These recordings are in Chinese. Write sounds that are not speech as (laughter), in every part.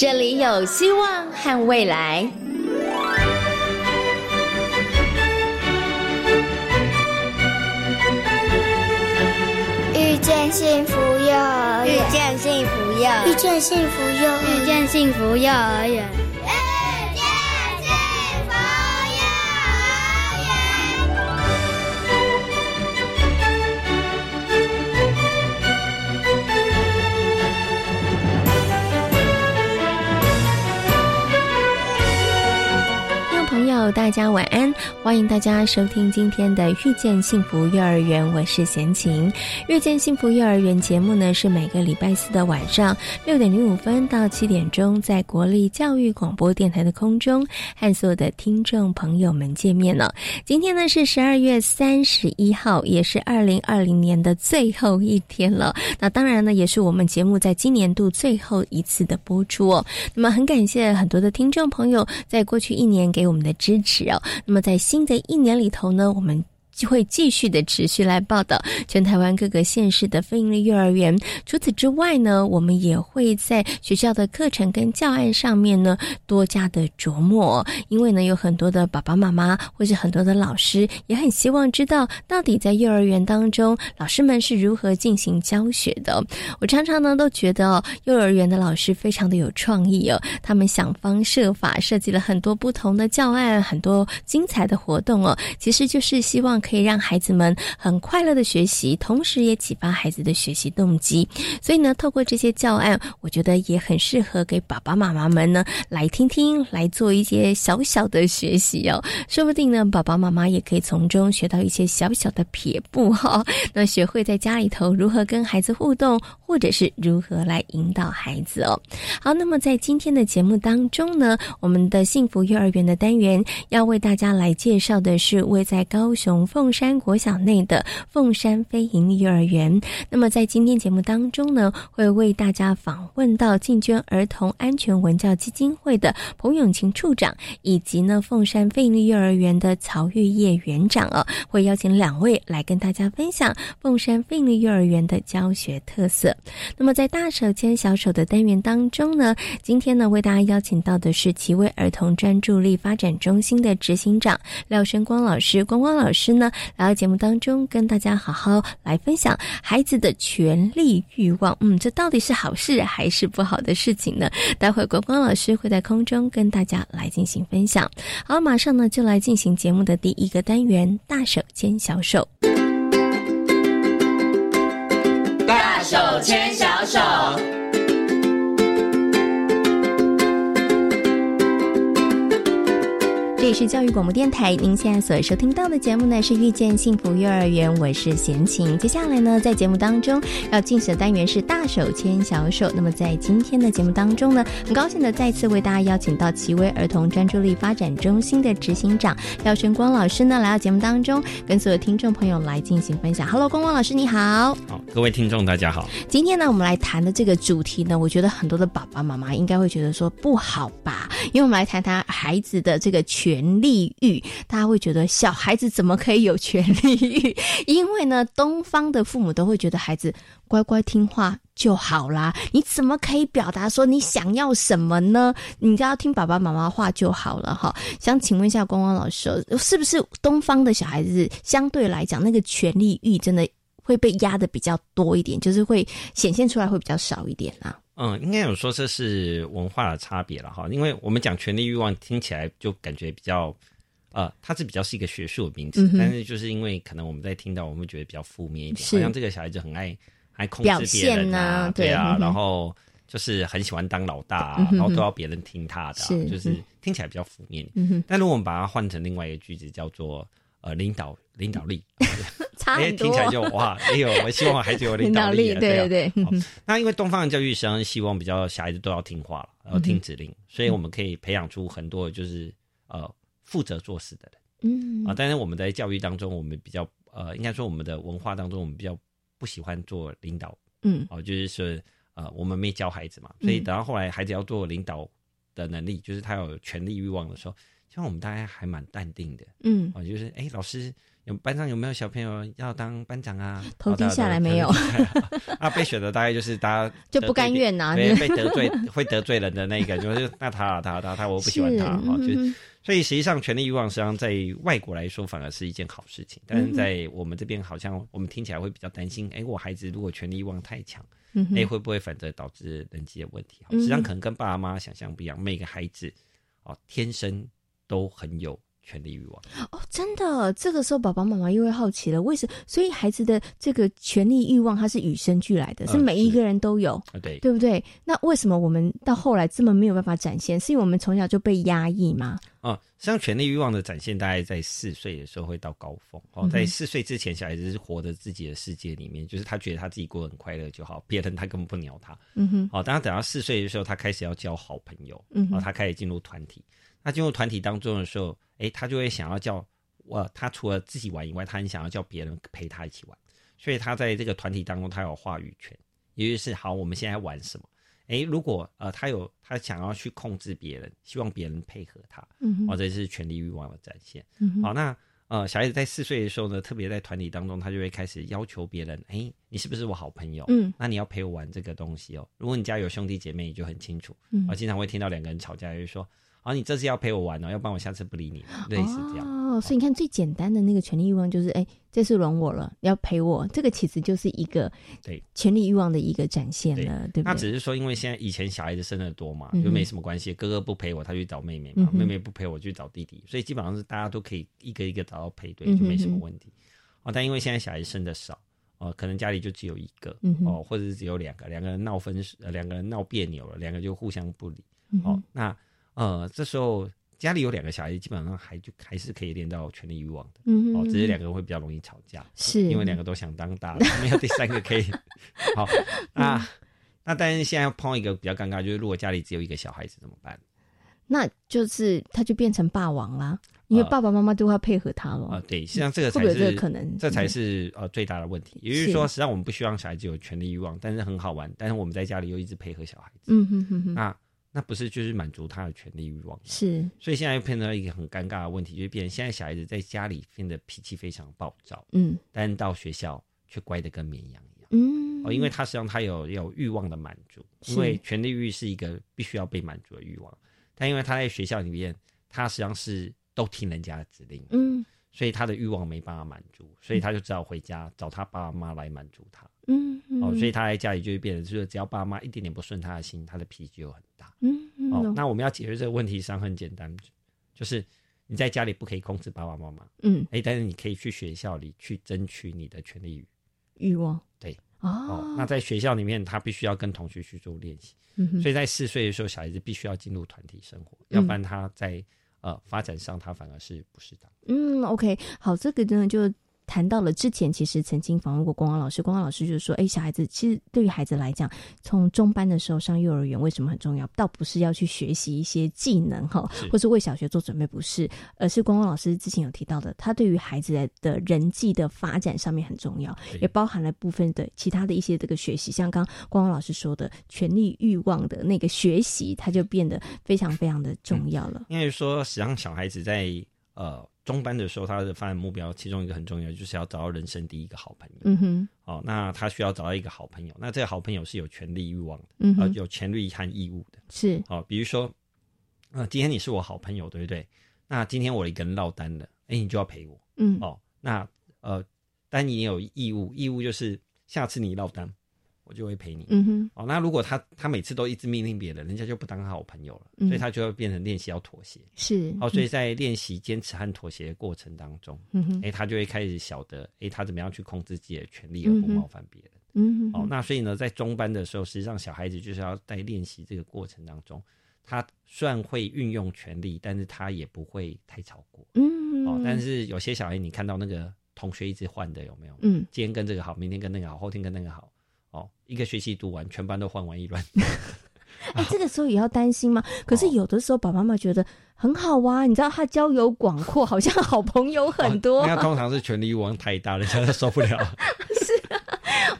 这里有希望和未来。遇见幸福幼儿园，遇见幸福幼儿遇见幸福幼儿遇见幸福幼儿园。大家晚安，欢迎大家收听今天的《遇见幸福幼儿园》，我是贤琴。《遇见幸福幼儿园》节目呢，是每个礼拜四的晚上六点零五分到七点钟，在国立教育广播电台的空中和所有的听众朋友们见面了。今天呢是十二月三十一号，也是二零二零年的最后一天了。那当然呢，也是我们节目在今年度最后一次的播出哦。那么很感谢很多的听众朋友在过去一年给我们的支。支持哦，那么在新的一年里头呢，我们。就会继续的持续来报道全台湾各个县市的非营利幼儿园。除此之外呢，我们也会在学校的课程跟教案上面呢多加的琢磨。因为呢，有很多的爸爸妈妈或是很多的老师也很希望知道，到底在幼儿园当中，老师们是如何进行教学的。我常常呢都觉得，幼儿园的老师非常的有创意哦，他们想方设法设计了很多不同的教案，很多精彩的活动哦，其实就是希望。可以让孩子们很快乐的学习，同时也启发孩子的学习动机。所以呢，透过这些教案，我觉得也很适合给爸爸妈妈们呢来听听，来做一些小小的学习哦。说不定呢，爸爸妈妈也可以从中学到一些小小的撇步哈。那学会在家里头如何跟孩子互动，或者是如何来引导孩子哦。好，那么在今天的节目当中呢，我们的幸福幼儿园的单元要为大家来介绍的是位在高雄凤。山国小内的凤山飞营幼儿园。那么在今天节目当中呢，会为大家访问到进捐儿童安全文教基金会的彭永琴处长，以及呢凤山飞营幼儿园的曹玉叶园长哦，会邀请两位来跟大家分享凤山飞营幼儿园的教学特色。那么在大手牵小手的单元当中呢，今天呢为大家邀请到的是奇威儿童专注力发展中心的执行长廖生光老师，光光老师呢。来到节目当中，跟大家好好来分享孩子的权利欲望。嗯，这到底是好事还是不好的事情呢？待会国光老师会在空中跟大家来进行分享。好，马上呢就来进行节目的第一个单元——大手牵小手。大手牵小手。是教育广播电台，您现在所收听到的节目呢是遇见幸福幼儿园，我是贤琴。接下来呢，在节目当中要进行的单元是大手牵小手。那么在今天的节目当中呢，很高兴的再次为大家邀请到奇威儿童专注力发展中心的执行长廖玄光老师呢来到节目当中，跟所有听众朋友来进行分享。Hello，光光老师你好。各位听众大家好。今天呢，我们来谈的这个主题呢，我觉得很多的爸爸妈妈应该会觉得说不好吧，因为我们来谈谈孩子的这个。权利欲，(laughs) 大家会觉得小孩子怎么可以有权利欲？因为呢，东方的父母都会觉得孩子乖乖听话就好啦。你怎么可以表达说你想要什么呢？你只要听爸爸妈妈话就好了哈。想请问一下光光老师，是不是东方的小孩子相对来讲，那个权利欲真的会被压的比较多一点，就是会显现出来会比较少一点啊？嗯，应该有说这是文化的差别了哈，因为我们讲权力欲望听起来就感觉比较，呃，它是比较是一个学术的名词，但是就是因为可能我们在听到，我们会觉得比较负面一点，好像这个小孩子很爱爱控制别人啊，对啊，然后就是很喜欢当老大，然后都要别人听他的，就是听起来比较负面。但如果我们把它换成另外一个句子，叫做呃领导领导力。(laughs) 哎，听起来就哇！(laughs) 哎呦，我希望孩子有领导力，对对对。那因为东方的教育实际上希望比较小孩子都要听话了，然后听指令，所以我们可以培养出很多就是呃负责做事的人。嗯啊，但是我们在教育当中，我们比较呃，应该说我们的文化当中，我们比较不喜欢做领导。嗯哦，就是说呃，我们没教孩子嘛，所以等到后来孩子要做领导的能力，就是他有权力欲望的时候，像我们大家还蛮淡定的。嗯啊，就是哎，老师。有班上有没有小朋友要当班长啊？(laughs) 头低下来没有？(laughs) 啊，被选的大概就是大家就不甘愿呐，对，被得罪 (laughs) 会得罪人的那个，就是那他他他他，我不喜欢他哈，就所以实际上权力欲望实际上在外国来说反而是一件好事情，但是在我们这边好像我们听起来会比较担心，哎，我孩子如果权力欲望太强，哎，会不会反而导致人际的问题？实际上可能跟爸爸妈妈想象不一样，每个孩子哦天生都很有。权力欲望哦，真的，这个时候爸爸妈妈又会好奇了，为什么？所以孩子的这个权力欲望，它是与生俱来的，是每一个人都有，对对不对？那为什么我们到后来这么没有办法展现？是因为我们从小就被压抑吗？啊，实际上权力欲望的展现，大概在四岁的时候会到高峰。哦，在四岁之前，小孩子是活在自己的世界里面，就是他觉得他自己过得很快乐就好，别人他根本不鸟他。嗯哼。哦，当他等到四岁的时候，他开始要交好朋友，嗯，哦，他开始进入团体。那进入团体当中的时候。哎，他就会想要叫我，他除了自己玩以外，他很想要叫别人陪他一起玩，所以他在这个团体当中，他有话语权。也就是好，我们现在玩什么？哎，如果呃，他有他想要去控制别人，希望别人配合他，嗯，或者是权力欲望的展现。嗯好，那呃，小孩子在四岁的时候呢，特别在团体当中，他就会开始要求别人，哎，你是不是我好朋友？嗯，那你要陪我玩这个东西哦。如果你家有兄弟姐妹，你就很清楚。嗯，我经常会听到两个人吵架，就是说。好，你这次要陪我玩哦，要不然我下次不理你，类似这样。哦，所以你看，最简单的那个权利欲望就是，哎，这次轮我了，要陪我，这个其实就是一个对权利欲望的一个展现了，对不对？那只是说，因为现在以前小孩子生的多嘛，就没什么关系，哥哥不陪我，他去找妹妹嘛，妹妹不陪我去找弟弟，所以基本上是大家都可以一个一个找到配对，就没什么问题。哦，但因为现在小孩生的少，哦，可能家里就只有一个，哦，或者是只有两个，两个人闹分，呃，两个人闹别扭了，两个就互相不理，哦，那呃，这时候。家里有两个小孩，基本上还就还是可以练到权力欲望的，嗯哦，只是两个人会比较容易吵架，是因为两个都想当大的，没有第三个可以。(laughs) 好，那那但是现在碰一个比较尴尬，就是如果家里只有一个小孩子怎么办？那就是他就变成霸王啦，因为爸爸妈妈都要配合他了啊。对，实际上这个才是可能，这才是呃最大的问题。也就是说，实际上我们不希望小孩子有权力欲望，但是很好玩，但是我们在家里又一直配合小孩子。嗯哼哼哼，那。那不是就是满足他的权利欲望是，所以现在又变成一个很尴尬的问题，就是变成现在小孩子在家里变得脾气非常暴躁，嗯，但到学校却乖的跟绵羊一样，嗯，哦，因为他实际上他有有欲望的满足，因为权力欲是一个必须要被满足的欲望，但因为他在学校里面，他实际上是都听人家的指令，嗯，所以他的欲望没办法满足，所以他就只好回家找他爸妈来满足他。嗯，哦，所以他在家里就会变成，就是只要爸妈一点点不顺他的心，他的脾气就很大。嗯，哦，那我们要解决这个问题上很简单，就是你在家里不可以控制爸爸妈妈。嗯，哎，但是你可以去学校里去争取你的权利欲欲望。对，哦，那在学校里面，他必须要跟同学去做练习。嗯所以在四岁的时候，小孩子必须要进入团体生活，要不然他在呃发展上他反而是不适当。嗯，OK，好，这个呢就。谈到了之前，其实曾经访问过光光老师，光光老师就是说，哎，小孩子其实对于孩子来讲，从中班的时候上幼儿园为什么很重要？倒不是要去学习一些技能哈，或是为小学做准备，不是，而是光光老师之前有提到的，他对于孩子的人际的发展上面很重要，也包含了部分的其他的一些这个学习，像刚光光老师说的权力欲望的那个学习，他就变得非常非常的重要了。因为说，实际上小孩子在呃。中班的时候，他的发展目标其中一个很重要，就是要找到人生第一个好朋友。嗯哼，哦，那他需要找到一个好朋友，那这个好朋友是有权利欲望的，嗯，呃，有权利和义务的。是，哦，比如说，啊，今天你是我好朋友，对不对？那今天我一个人落单了，哎，你就要陪我。嗯，哦，那呃，但你也有义务，义务就是下次你落单。我就会陪你。嗯哼。哦，那如果他他每次都一直命令别人，人家就不当好朋友了。所以他就会变成练习要妥协。是。哦，所以在练习坚持和妥协的过程当中，嗯哼，哎，他就会开始晓得，哎，他怎么样去控制自己的权利而不冒犯别人。嗯哼。哦，那所以呢，在中班的时候，实际上小孩子就是要在练习这个过程当中，他虽然会运用权力，但是他也不会太超过。嗯。哦，但是有些小孩，你看到那个同学一直换的有没有？嗯。今天跟这个好，明天跟那个好，后天跟那个好。哦，一个学期读完，全班都换完一轮。(laughs) 哎，这个时候也要担心吗？(laughs) 可是有的时候，爸爸妈妈觉得很好啊，你知道他交友广阔，好像好朋友很多。那通常是权力欲望太大，人家都受不了。(laughs) 是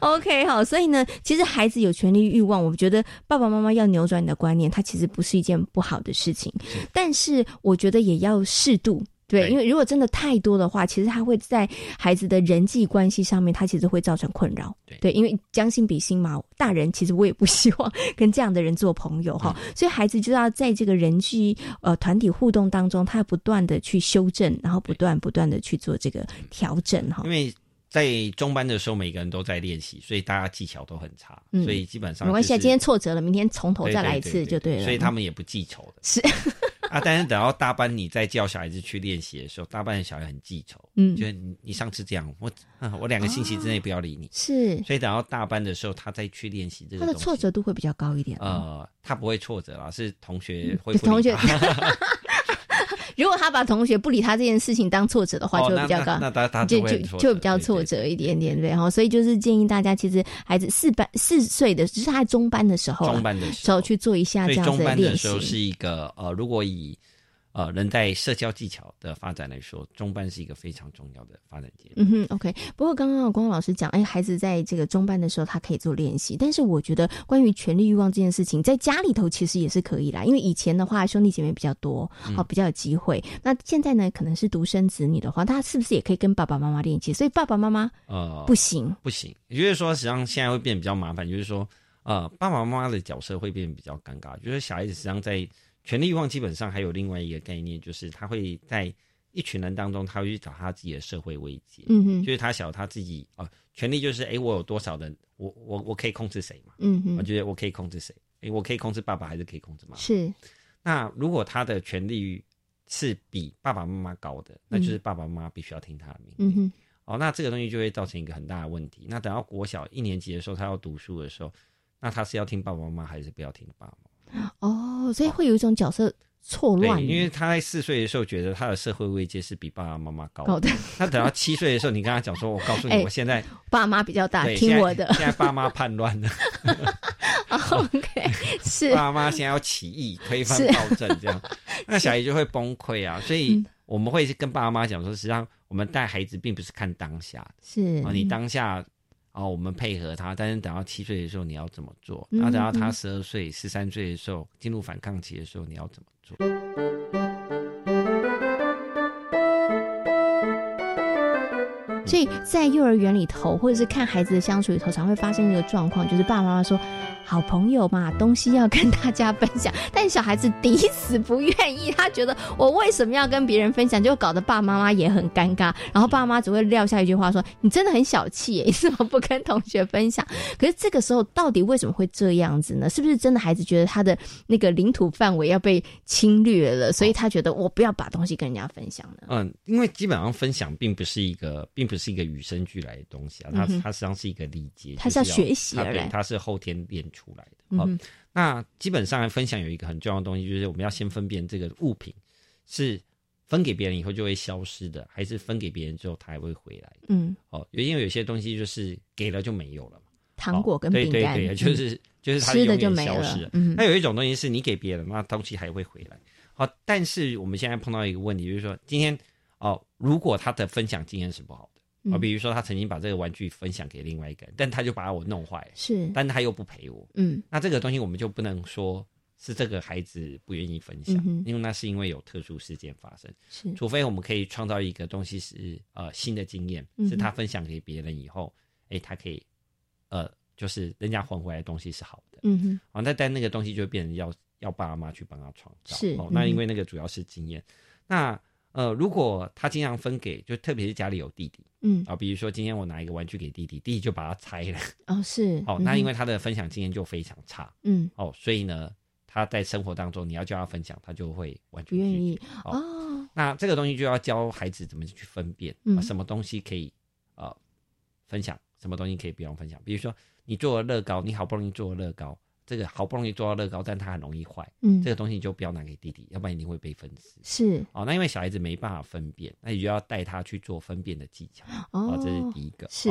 ，OK，好，所以呢，其实孩子有权利欲望，我觉得爸爸妈妈要扭转你的观念，它其实不是一件不好的事情。但是我觉得也要适度。对，因为如果真的太多的话，其实他会在孩子的人际关系上面，他其实会造成困扰。对，因为将心比心嘛，大人其实我也不希望跟这样的人做朋友哈，所以孩子就要在这个人际呃团体互动当中，他要不断的去修正，然后不断不断的去做这个调整哈。因为在中班的时候，每个人都在练习，所以大家技巧都很差，所以基本上没关系，今天挫折了，明天从头再来一次就对了。所以他们也不记仇的。是。(laughs) 啊！但是等到大班你再叫小孩子去练习的时候，大班的小孩很记仇，嗯，就是你你上次这样，我我两个星期之内不要理你，是。所以等到大班的时候，他再去练习这个，他的挫折度会比较高一点。呃，他不会挫折啦，是同学会 (laughs) 同学。如果他把同学不理他这件事情当挫折的话，就会比较高，就就就比较挫折一点点，对哈。所以就是建议大家，其实孩子四班四岁的，就是他中班的时候，中班的时候去做一下这样的练习。是一个呃，如果以呃，人在社交技巧的发展来说，中班是一个非常重要的发展阶段。嗯哼，OK。不过刚刚光老师讲，哎，孩子在这个中班的时候，他可以做练习。但是我觉得，关于权力欲望这件事情，在家里头其实也是可以啦。因为以前的话，兄弟姐妹比较多，好，比较有机会。那现在呢，可能是独生子女的话，他是不是也可以跟爸爸妈妈练习？所以爸爸妈妈呃不行，不行。也就是说，实际上现在会变比较麻烦，就是说，呃，爸爸妈妈的角色会变比较尴尬。就是小孩子实际上在。权力欲望基本上还有另外一个概念，就是他会在一群人当中，他会去找他自己的社会危机。嗯哼，就是他晓他自己啊，权力就是哎，我有多少人，我我我可以控制谁嘛？嗯哼，我觉得我可以控制谁？哎，我可以控制爸爸还是可以控制妈妈？是。那如果他的权力是比爸爸妈妈高的，那就是爸爸妈妈必须要听他的命令。嗯哼。哦，那这个东西就会造成一个很大的问题。那等到国小一年级的时候，他要读书的时候，那他是要听爸爸妈妈还是不要听爸爸？哦，所以会有一种角色错乱。因为他在四岁的时候觉得他的社会位阶是比爸爸妈妈高的。他等到七岁的时候，你跟他讲说：“我告诉你，我现在爸妈比较大，听我的。”现在爸妈叛乱了。(laughs) OK，是爸妈现在要起义，推翻暴政，这样，(laughs) 那小孩就会崩溃啊。所以我们会跟爸妈讲说，实际上我们带孩子并不是看当下，是啊，你当下。哦，我们配合他，但是等到七岁的时候你要怎么做？然后等到他十二岁、十三岁的时候进入反抗期的时候你要怎么做？所以在幼儿园里头，或者是看孩子的相处里头，常会发生一个状况，就是爸爸妈妈说。好朋友嘛，东西要跟大家分享，但小孩子抵死不愿意。他觉得我为什么要跟别人分享，就搞得爸爸妈妈也很尴尬。然后爸妈只会撂下一句话说：“你真的很小气耶，你怎么不跟同学分享？”可是这个时候，到底为什么会这样子呢？是不是真的孩子觉得他的那个领土范围要被侵略了，所以他觉得我不要把东西跟人家分享呢？嗯，因为基本上分享并不是一个，并不是一个与生俱来的东西啊，它它实际上是一个礼节，它是要学习而来，它是后天练出。来的，好，那基本上分享有一个很重要的东西，就是我们要先分辨这个物品是分给别人以后就会消失的，还是分给别人之后它还会回来。嗯，哦，因为有些东西就是给了就没有了嘛，糖果跟饼干，对对对，就是就是吃的就没了。嗯，那有一种东西是你给别人，那东西还会回来。好，但是我们现在碰到一个问题，就是说今天哦，如果他的分享经验是不好。啊，比如说他曾经把这个玩具分享给另外一个人，但他就把我弄坏，是，但他又不赔我，嗯，那这个东西我们就不能说是这个孩子不愿意分享，因为那是因为有特殊事件发生，是，除非我们可以创造一个东西是呃新的经验，是他分享给别人以后，哎，他可以呃就是人家还回来的东西是好的，嗯哼，啊，那但那个东西就变成要要爸妈去帮他创造，是，哦，那因为那个主要是经验，那。呃，如果他经常分给，就特别是家里有弟弟，嗯啊，比如说今天我拿一个玩具给弟弟，弟弟就把它拆了，哦是，(laughs) 哦那因为他的分享经验就非常差，嗯哦，所以呢他在生活当中你要叫他分享，他就会完全不愿意哦。那这个东西就要教孩子怎么去分辨，啊，什么东西可以呃分享，什么东西可以不用分享。比如说你做了乐高，你好不容易做了乐高。这个好不容易做到乐高，但它很容易坏。嗯，这个东西你就不要拿给弟弟，要不然一定会被分尸。是哦，那因为小孩子没办法分辨，那你就要带他去做分辨的技巧。哦，这是第一个。是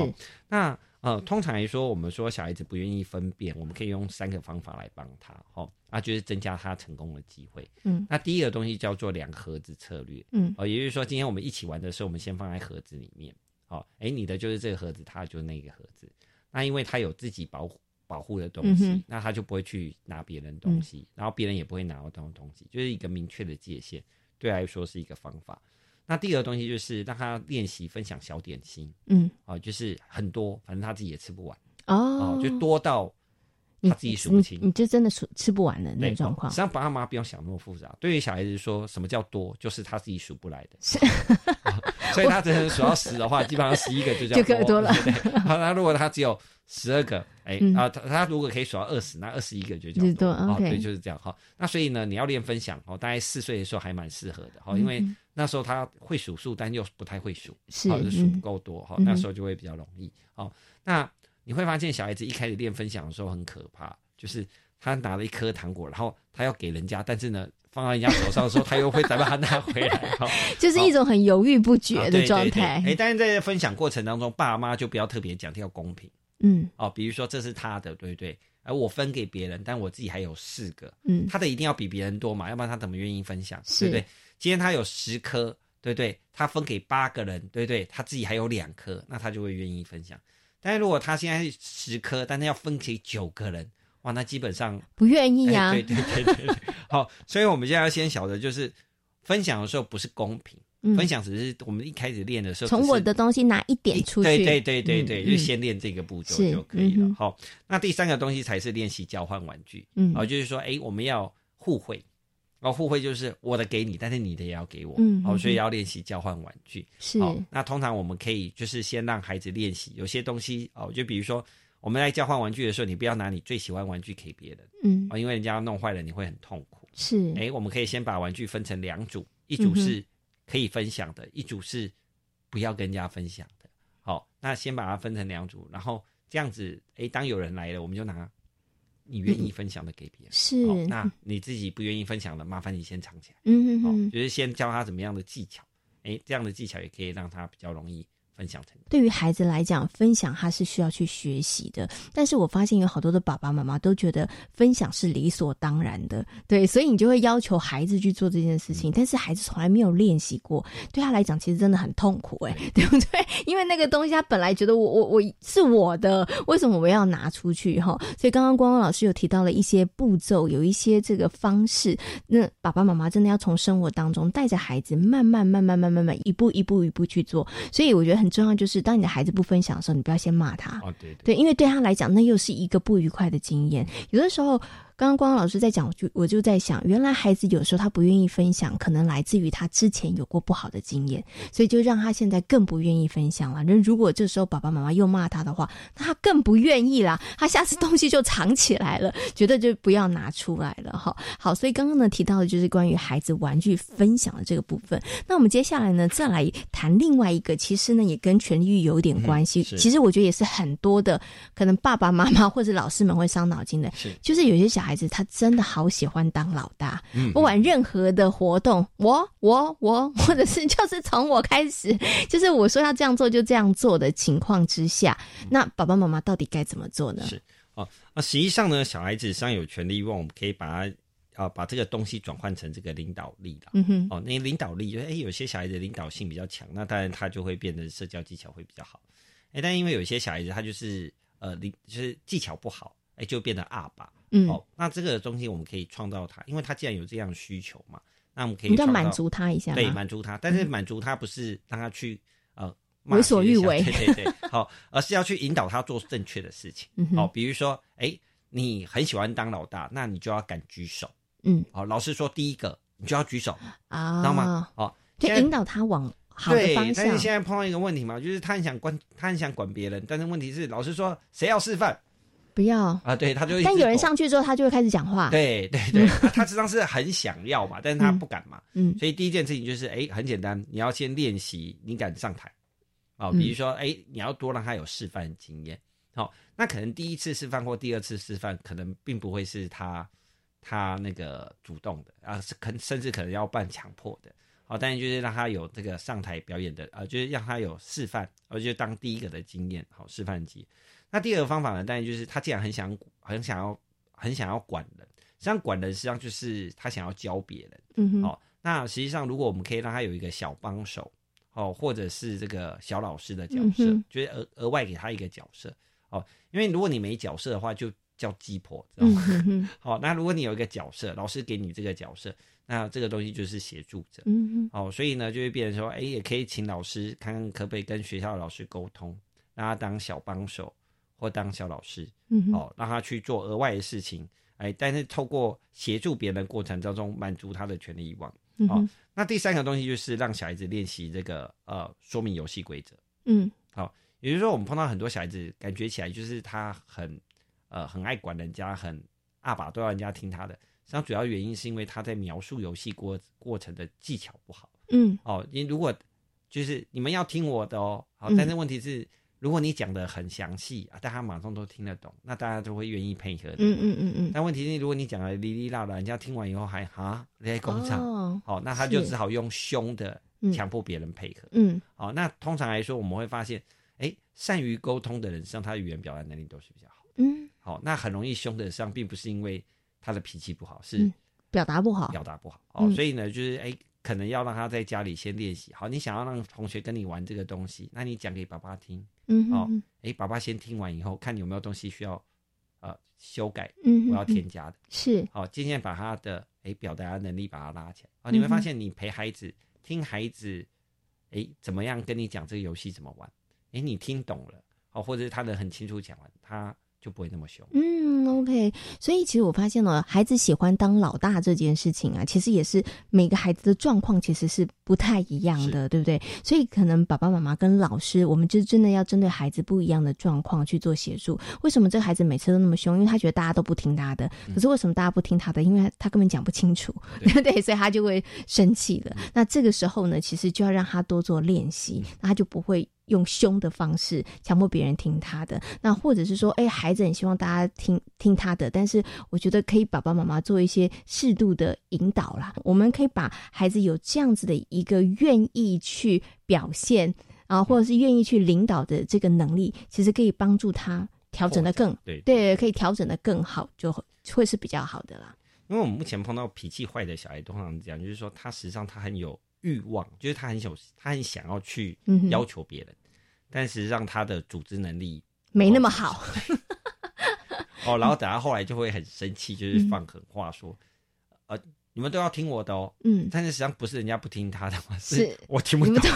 那呃，通常来说，我们说小孩子不愿意分辨，我们可以用三个方法来帮他。哦，那就是增加他成功的机会。嗯，那第一个东西叫做两盒子策略。嗯，哦，也就是说，今天我们一起玩的时候，我们先放在盒子里面。哦，哎，你的就是这个盒子，他就是那个盒子。那因为他有自己保护。保护的东西，那他就不会去拿别人东西，然后别人也不会拿到东东西，就是一个明确的界限，对来说是一个方法。那第二个东西就是让他练习分享小点心，嗯，哦，就是很多，反正他自己也吃不完，哦哦，，就多到他自己数不清你你就真的数吃不完的那种状况实际。上，爸妈不用想那么复杂。对于小孩子说，什么叫多，就是他自己数不来的。(laughs) 所以他只能数到十的话，基本上十一个就叫就可以多了好，那如果他只有十二个，哎、嗯啊，他他如果可以数到二十，那二十一个就叫就多哦 OK 对，就是这样哈。那所以呢，你要练分享哦，大概四岁的时候还蛮适合的哈，嗯因为那时候他会数数，但又不太会数，是好就数不嗯够多哈，嗯那时候就会比较容易。好，那你会发现小孩子一开始练分享的时候很可怕，就是他拿了一颗糖果，然后他要给人家，但是呢。放到人家手上的时候，他又会再把它拿回来。哈 (laughs) 就是一种很犹豫不啊决的状态。哎，但是在分享过程当中，爸妈就不要特别讲要公平嗯哦。比如说这是他的，对不对？而我分给别人，但我自己还有四个，嗯，他的一定要比别人多嘛，要不然他怎么愿意分享？对不对？今天他有十颗，对不对？他分给八个人，对不对？他自己还有两颗，那他就会愿意分享。但是如果他现在是十颗，但是要分给九个人，哇，那基本上不愿意呀、哎对对对对对，好，所以我们现在要先晓得，就是分享的时候不是公平，嗯分享只是我们一开始练的时候，从我的东西拿一点出去，对对对对对，嗯就先练这个步骤就可以。了好，那第三个东西才是练习交换玩具，嗯哦，就是说，哎，我们要互惠。哦，互惠就是我的给你，但是你的也要给我，哦，嗯哦所以要练习交换玩具。是好，那通常我们可以就是先让孩子练习，有些东西哦，就比如说我们在交换玩具的时候，你不要拿你最喜欢玩具给别人嗯哦，因为人家弄坏了你会很痛苦。是哎，我们可以先把玩具分成两组，一组是可以分享的，一组是不要跟人家分享的。好，那先把它分成两组，然后这样子，哎，当有人来了，我们就拿你愿意分享的给别人。是好，那你自己不愿意分享的，麻烦你先藏起来。嗯，嗯哼哼。就是先教他怎么样的技巧，哎，这样的技巧也可以让他比较容易分享成。对于孩子来讲，分享他是需要去学习的。但是我发现有好多的爸爸妈妈都觉得分享是理所当然的，对，所以你就会要求孩子去做这件事情，但是孩子从来没有练习过，对他来讲其实真的很痛苦，哎，对不对？(laughs) 因为那个东西他本来觉得我我我是我的，为什么我要拿出去哈？所以刚刚光光老师有提到了一些步骤，有一些这个方式，那爸爸妈妈真的要从生活当中带着孩子慢慢慢慢慢慢慢一步一步一步去做。所以我觉得很重要，就是当你的孩子不分享的时候，你不要先骂他，对对，因为对他来讲，那又是一个不愉快的经验。有的时候，刚刚光光老师在讲，我就我就在想，原来孩子有时候他不愿意分享，可能来自于他之前有过不好的经验，所以就让他现在更不愿意分享了。那如果这时候爸爸妈妈又骂他的话，那他更不愿意啦，他下次东西就藏起来了，觉得就不要拿出来了哈。好，所以刚刚呢提到的就是关于孩子玩具分享的这个部分。那我们接下来呢，再来谈另外一个，其实呢也跟权利欲有点关系。嗯其实我觉得也是很多的，可能爸爸妈妈或者老师们会伤脑筋的，是，就是有些小孩子他真的好喜欢当老大，嗯不管任何的活动，我我我，(laughs) 或者是 (laughs) 就是从我开始，就是我说要这样做就这样做的情况之下，那爸爸妈妈到底该怎么做呢？是哦，那实际上呢，小孩子实际上有权利欲望，我们可以把它啊把这个东西转换成这个领导力了。嗯哼，哦，那领导力就是哎，有些小孩子领导性比较强，那当然他就会变得社交技巧会比较好。哎，但因为有些小孩子他就是呃领就是技巧不好，哎，就变得阿爸。嗯，哦，那这个东西我们可以创造他，因为他既然有这样的需求嘛，那我们可以你要满足他一下对，满足他，但是满足他不是让他去呃为所欲为对对对，好，而是要去引导他做正确的事情。嗯哼好，比如说，哎，你很喜欢当老大，那你就要敢举手。嗯好，老师说第一个你就要举手，啊，知道吗？？好，现在就引导他往好的对，方向但是。现在碰到一个问题嘛，就是他很想管，他很想管别人，但是问题是老师说谁要示范不要，啊？对，他就但有人上去之后，他就会开始讲话。，对对对，啊他实际上是很想要嘛，但是他不敢嘛。嗯所以第一件事情就是，哎，很简单，你要先练习你敢上台，哦，嗯比如说，哎，你要多让他有示范经验，好、那可能第一次示范或第二次示范，可能并不会是他他那个主动的啊，是可甚至可能要半强迫的，好、但是就是让他有这个上台表演的，啊，就是让他有示范，而就当第一个的经验，好、示范机。那第二个方法呢，当然就是他既然很想很想要很想要管人，实际上管人实际上就是他想要教别人。嗯哼，哦，那实际上如果我们可以让他有一个小帮手，哦，或者是这个小老师的角色，嗯就是额额外给他一个角色，哦，因为如果你没角色的话，就叫鸡婆，知道吗？嗯哼好，(laughs) 那如果你有一个角色，老师给你这个角色，那这个东西就是协助者。嗯哼哦，所以呢，就会变成说，哎，也可以请老师看看可不可以跟学校的老师沟通，让他当小帮手或当小老师，嗯哦，让他去做额外的事情，哎，但是透过协助别人的过程当中，满足他的权利欲望。好、嗯哼那第三个东西就是让小孩子练习这个呃说明游戏规则。嗯好也就是说，我们碰到很多小孩子，感觉起来就是他很呃很爱管人家，很阿爸都要人家听他的。实际上，主要原因是因为他在描述游戏过过程的技巧不好嗯哦。你如果就是你们要听我的哦，好，嗯但是问题是，如果你讲的很详细啊，大家马上都听得懂，那大家都会愿意配合你。嗯嗯嗯嗯，但问题是，如果你讲的哩哩啦啦，人家听完以后还啊，你在工厂，哦好、那他就只好用凶的嗯强迫别人配合。嗯好、那通常来说，我们会发现，哎，善于沟通的人，实际上他的语言表达能力都是比较好。嗯，好、那很容易凶的，实际上并不是因为他的脾气不好，是嗯表达不好，表达不好。哦，嗯所以呢，就是哎，可能要让他在家里先练习。好，你想要让同学跟你玩这个东西，那你讲给爸爸听。哦嗯哼哎，爸爸先听完以后，看有没有东西需要呃修改，嗯哼，我要添加的。是好，渐渐把他的诶表达能力把它拉起来。啊，你会嗯发现你陪孩子听孩子，诶怎么样跟你讲这个游戏怎么玩，诶你听懂了，好，或者是他的很清楚讲完，他就不会那么凶。嗯，OK，所以其实我发现了，孩子喜欢当老大这件事情啊，其实也是每个孩子的状况其实是不太一样的，对不对？所以可能爸爸妈妈跟老师，我们就真的要针对孩子不一样的状况去做协助。为什么这个孩子每次都那么凶？因为他觉得大家都不听他的。可是为什么大家不听他的？因为他根本讲不清楚，对不 (laughs) 对？所以他就会生气了。那这个时候呢，其实就要让他多做练习，那他就不会。用凶的方式强迫别人听他的，那或者是说，哎，孩子很希望大家听听他的，但是我觉得可以爸爸妈妈做一些适度的引导啦。我们可以把孩子有这样子的一个愿意去表现啊，或者是愿意去领导的这个能力，其实可以帮助他调整的更对对，可以调整的更好，就会是比较好的啦。因为我们目前碰到脾气坏的小孩，通常讲就是说，他实际上他很有欲望，就是他很有他很想要去要求别人，但实际上他的组织能力没那么好，(laughs) 哦，然后等他后来就会很生气，就是嗯放狠话说，呃，你们都要听我的哦。嗯，但是实际上不是人家不听他的嘛，是我听不懂。(laughs)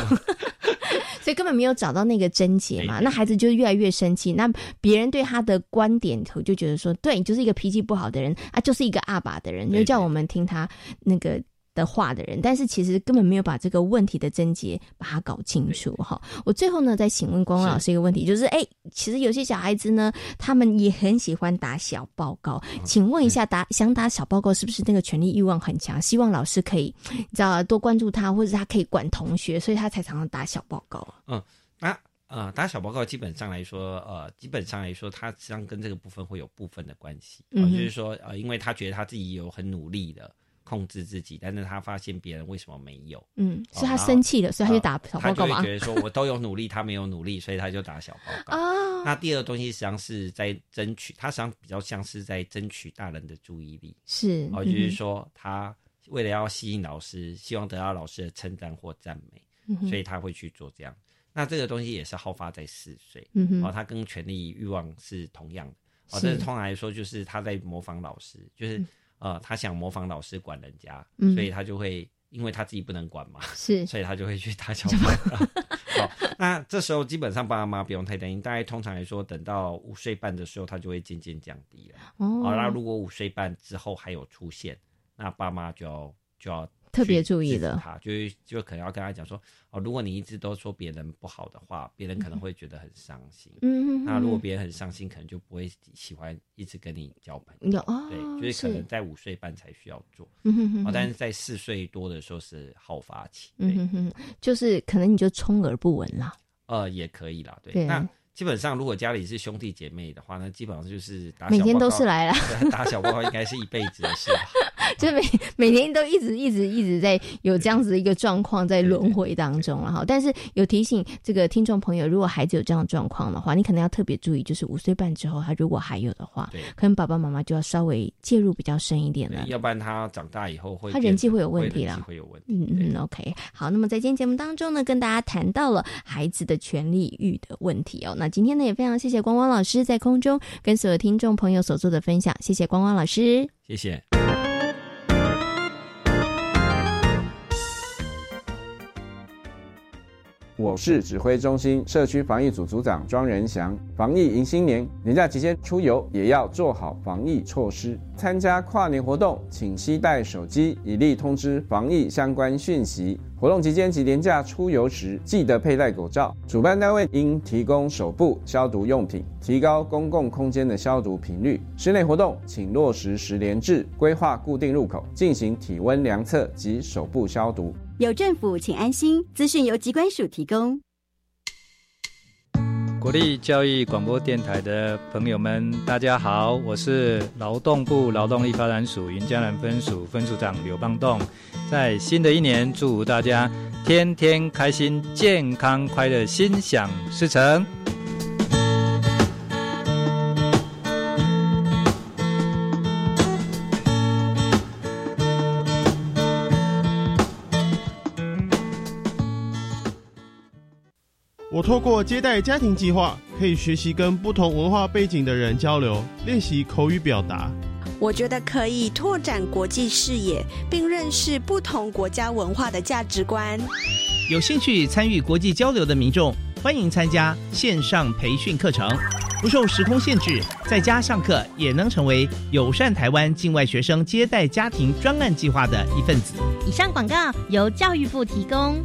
(laughs) 所以根本没有找到那个症结嘛，那孩子就越来越生气。那别人对他的观点头就觉得说，对你就是一个脾气不好的人啊，就是一个阿爸的人，对就叫我们听他那个。的话的人，但是其实根本没有把这个问题的症结把它搞清楚哈。我最后呢，再请问光光老师一个问题，就是哎，其实有些小孩子呢，他们也很喜欢打小报告，请问一下，打想打小报告是不是那个权力欲望很强？希望老师可以，你知道多关注他，或者他可以管同学，所以他才常常打小报告嗯。那呃，打小报告基本上来说，呃，基本上来说，他实际上跟这个部分会有部分的关系。呃嗯就是说，呃，因为他觉得他自己有很努力的控制自己，但是他发现别人为什么没有，嗯，哦是他生气了，所以他就打小他报告吗？就会觉得说我都有努力，他没有努力，(laughs) 所以他就打小报告。啊，那第二个东西实际上是在争取，他实际上比较像是在争取大人的注意力。是，哦，嗯就是说他为了要吸引老师，希望得到老师的称赞或赞美，嗯所以他会去做这样。那这个东西也是好发在四岁，嗯哼，哦，他跟权力欲望是同样的。哦，是但是通常来说，就是他在模仿老师，就是、呃，他想模仿老师管人家，嗯所以他就会因为他自己不能管嘛，是，(laughs) 所以他就会去打小报告。(laughs) 好，那这时候基本上爸妈不用太担心，大概通常来说，等到五岁半的时候，他就会渐渐降低了。哦好，那如果五岁半之后还有出现，那爸妈就要就要特别注意了他就是就可能要跟他讲说，哦，如果你一直都说别人不好的话，别人可能会觉得很伤心。嗯哼，那如果别人很伤心，可能就不会喜欢一直跟你交朋友。有哦，对，就是可能在五岁半才需要做，嗯哼哼哦，但是在四岁多的时候是好发期，对，嗯哼哼，就是可能你就充耳不闻啦，呃，也可以啦，对。对那基本上如果家里是兄弟姐妹的话，那基本上就是打每天小报告都是来啦，对 (laughs) (laughs) 打小报告应该是一辈子的事吧。就是每每天都一直一直一直在有这样子的一个状况在轮回当中了哈。但是有提醒这个听众朋友，如果孩子有这样的状况的话，你可能要特别注意，就是五岁半之后，他如果还有的话，对，可能爸爸妈妈就要稍微介入比较深一点了。要不然他长大以后会他人际会有问题了会有问题。嗯嗯，OK，好，那么在今天节目当中呢，跟大家谈到了孩子的权利欲的问题哦。那今天呢，也非常谢谢光光老师在空中跟所有听众朋友所做的分享，谢谢光光老师，谢谢。我市指挥中心社区防疫组组长庄仁祥。防疫迎新年，年假期间出游也要做好防疫措施。参加跨年活动，请携带手机，以利通知防疫相关讯息。活动期间及年假出游时，记得佩戴口罩。主办单位应提供手部消毒用品，提高公共空间的消毒频率。室内活动请落实十连制，规划固定入口，进行体温量测及手部消毒。有政府，请安心。资讯由机关署提供。国立教育广播电台的朋友们，大家好，我是劳动部劳动力发展署云嘉南分署分署长刘邦栋。在新的一年，祝大家天天开心、健康、快乐、心想事成。我透过接待家庭计划，可以学习跟不同文化背景的人交流，练习口语表达。我觉得可以拓展国际视野，并认识不同国家文化的价值观。有兴趣参与国际交流的民众，欢迎参加线上培训课程，不受时空限制，在家上课也能成为友善台湾境外学生接待家庭专案计划的一份子。以上广告由教育部提供。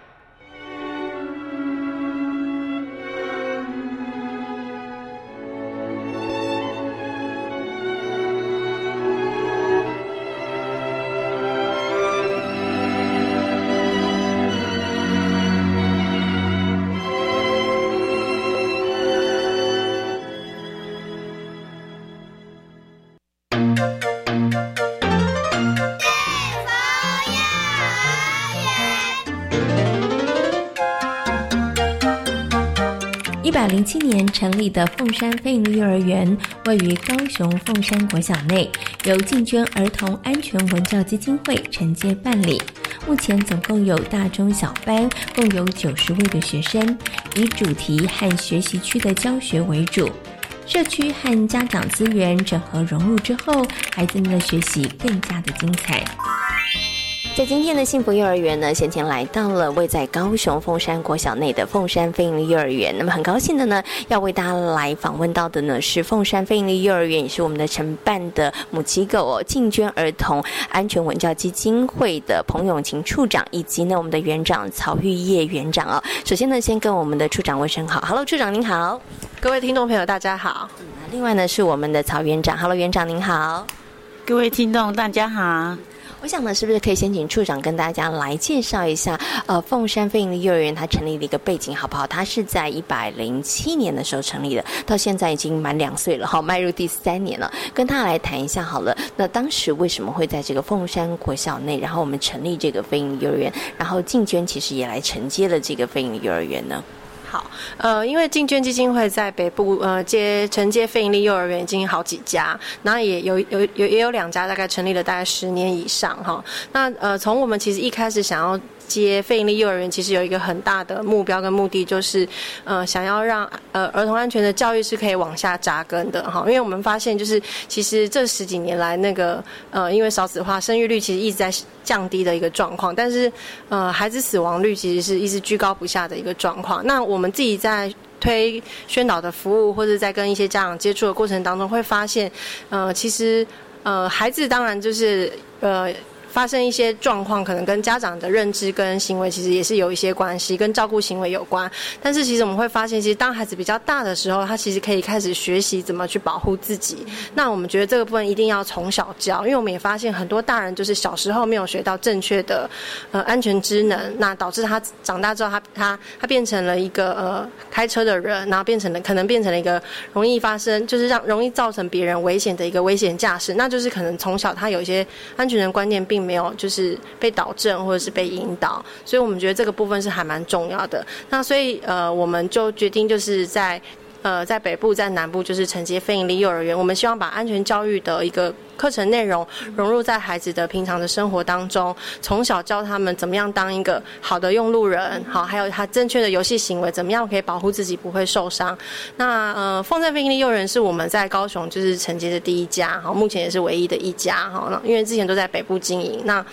成立的凤山飞鹰幼儿园，位于高雄凤山国小内，由进捐儿童安全文教基金会承接办理。目前总共有大中小班，共有九十位的学生，以主题和学习区的教学为主。社区和家长资源整合融入之后，孩子们的学习更加的精彩。在今天的幸福幼儿园呢，先前来到了位在高雄凤山国小内的凤山飞鹰幼儿园。那么很高兴的呢，要为大家来访问到的呢是凤山飞鹰幼儿园，也是我们的承办的母机构哦，进捐儿童安全文教基金会的彭永琴处长，以及呢我们的园长曹玉叶园长哦。首先呢，先跟我们的处长问声好，Hello，处长您好，各位听众朋友大家好。另外呢是我们的曹园长，Hello，园长您好，各位听众大家好。我想呢，是不是可以先请处长跟大家来介绍一下，呃，凤山飞鹰的幼儿园它成立的一个背景好不好？它是在一百零七年的时候成立的，到现在已经满两岁了，好，迈入第三年了。跟他来谈一下好了。那当时为什么会在这个凤山国小内，然后我们成立这个飞鹰幼儿园，然后静娟其实也来承接了这个飞鹰幼儿园呢？好，呃，因为进捐基金会在北部呃接承接非盈利幼儿园已经好几家，然后也有有有也有两家大概成立了大概十年以上哈。那呃从我们其实一开始想要。接非营利幼儿园其实有一个很大的目标跟目的，就是呃想要让呃儿童安全的教育是可以往下扎根的哈，因为我们发现就是其实这十几年来那个呃因为少子化，生育率其实一直在降低的一个状况，但是呃孩子死亡率其实是一直居高不下的一个状况。那我们自己在推宣导的服务，或者在跟一些家长接触的过程当中，会发现呃其实呃孩子当然就是呃。发生一些状况，可能跟家长的认知跟行为其实也是有一些关系，跟照顾行为有关。但是其实我们会发现，其实当孩子比较大的时候，他其实可以开始学习怎么去保护自己。那我们觉得这个部分一定要从小教，因为我们也发现很多大人就是小时候没有学到正确的呃安全知能，那导致他长大之后，他他他变成了一个呃开车的人，然后变成了可能变成了一个容易发生就是让容易造成别人危险的一个危险驾驶，那就是可能从小他有一些安全的观念并。没有，就是被导正或者是被引导，所以我们觉得这个部分是还蛮重要的。那所以呃，我们就决定就是在呃在北部在南部就是承接非营利幼儿园，我们希望把安全教育的一个。课程内容融入在孩子的平常的生活当中，从小教他们怎么样当一个好的用路人，好，还有他正确的游戏行为，怎么样可以保护自己不会受伤。那呃，凤山飞利幼儿园是我们在高雄就是承接的第一家，好，目前也是唯一的一家，哈，因为之前都在北部经营。那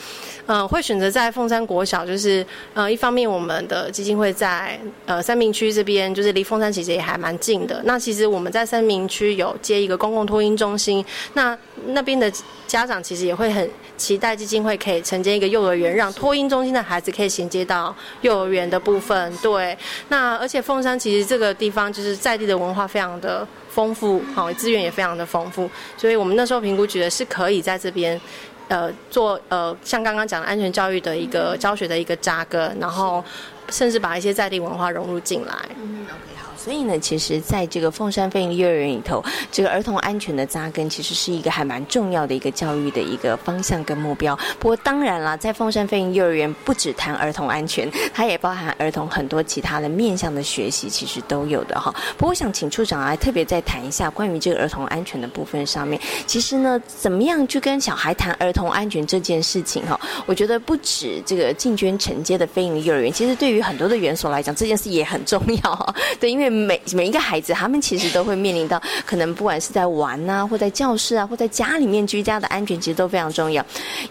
呃，会选择在凤山国小，就是呃，一方面我们的基金会在呃三明区这边，就是离凤山其实也还蛮近的。那其实我们在三明区有接一个公共托婴中心，那那边的家长其实也会很期待基金会可以承接一个幼儿园，让托婴中心的孩子可以衔接到幼儿园的部分。对，那而且凤山其实这个地方就是在地的文化非常的丰富，好资源也非常的丰富，所以我们那时候评估觉得是可以在这边。呃，做呃，像刚刚讲的安全教育的一个教学的一个扎根，然后甚至把一些在地文化融入进来。嗯，OK，好。所以呢，其实在这个凤山飞鹰幼儿园里头，这个儿童安全的扎根，其实是一个还蛮重要的一个教育的一个方向跟目标。不过当然啦，在凤山飞鹰幼儿园不只谈儿童安全，它也包含儿童很多其他的面向的学习，其实都有的哈。不过想请处长来特别再谈一下关于这个儿童安全的部分上面，其实呢，怎么样去跟小孩谈儿童安全这件事情哈？我觉得不止这个进捐承接的飞鹰幼儿园，其实对于很多的园所来讲，这件事也很重要哈。对，因为每每一个孩子，他们其实都会面临到可能不管是在玩呐，或在教室啊，或在家里面居家的安全，其实都非常重要。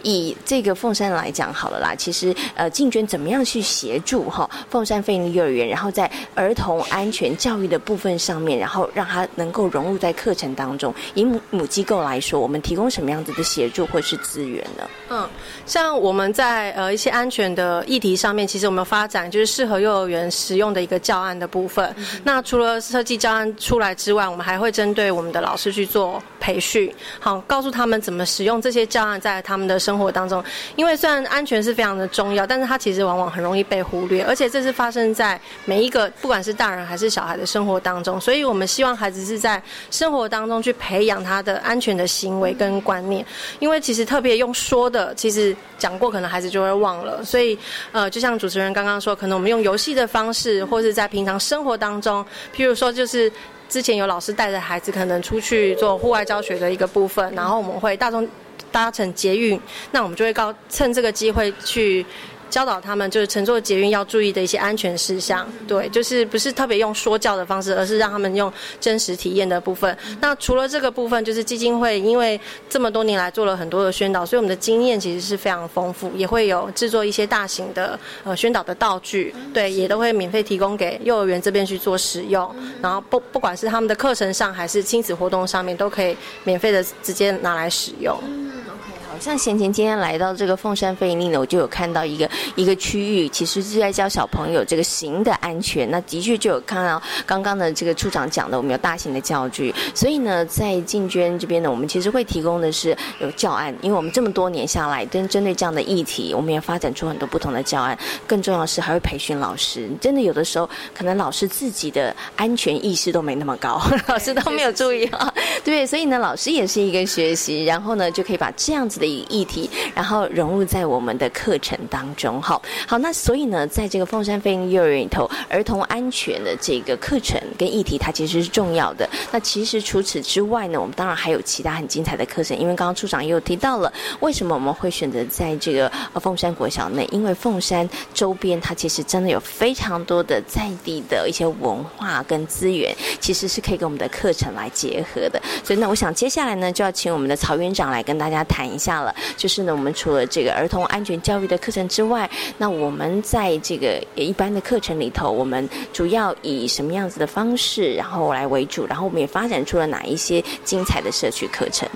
以这个凤山来讲好了啦，其实呃，静娟怎么样去协助哈凤山飞鹰幼儿园，然后在儿童安全教育的部分上面，然后让他能够融入在课程当中。以母母机构来说，我们提供什么样子的协助或是资源呢？嗯，像我们在呃一些安全的议题上面，其实我们发展就是适合幼儿园使用的一个教案的部分。那除了设计教案出来之外，我们还会针对我们的老师去做培训，好告诉他们怎么使用这些教案在他们的生活当中。因为虽然安全是非常的重要，但是它其实往往很容易被忽略，而且这是发生在每一个不管是大人还是小孩的生活当中。所以我们希望孩子是在生活当中去培养他的安全的行为跟观念。因为其实特别用说的，其实讲过可能孩子就会忘了。所以呃，就像主持人刚刚说，可能我们用游戏的方式，或是在平常生活当中，譬如说。就是之前有老师带着孩子可能出去做户外教学的一个部分，然后我们会大众搭乘捷运，那我们就会告趁这个机会去。教导他们就是乘坐捷运要注意的一些安全事项，对，就是不是特别用说教的方式，而是让他们用真实体验的部分。那除了这个部分，就是基金会因为这么多年来做了很多的宣导，所以我们的经验其实是非常丰富，也会有制作一些大型的呃宣导的道具，对，也都会免费提供给幼儿园这边去做使用。然后不不管是他们的课程上还是亲子活动上面，都可以免费的直接拿来使用。嗯，OK 像贤贤今天来到这个凤山飞利呢，我就有看到一个一个区域，其实是在教小朋友这个行的安全。那的确就有看到刚刚的这个处长讲的，我们有大型的教具。所以呢，在静娟这边呢，我们其实会提供的是有教案，因为我们这么多年下来，针针对这样的议题，我们也发展出很多不同的教案。更重要的是，还会培训老师。真的有的时候，可能老师自己的安全意识都没那么高，老师都没有注意啊。(laughs) (laughs) 对，所以呢，老师也是一个学习，然后呢，就可以把这样子的。议题，然后融入在我们的课程当中，好，好，那所以呢，在这个凤山飞鹰幼儿园里头，儿童安全的这个课程跟议题，它其实是重要的。那其实除此之外呢，我们当然还有其他很精彩的课程，因为刚刚处长也有提到了，为什么我们会选择在这个凤山国小内？因为凤山周边它其实真的有非常多的在地的一些文化跟资源，其实是可以跟我们的课程来结合的。所以呢，我想接下来呢，就要请我们的曹园长来跟大家谈一下了。就是呢，我们除了这个儿童安全教育的课程之外，那我们在这个一般的课程里头，我们主要以什么样子的方式，然后来为主，然后我们也发展出了哪一些精彩的社区课程。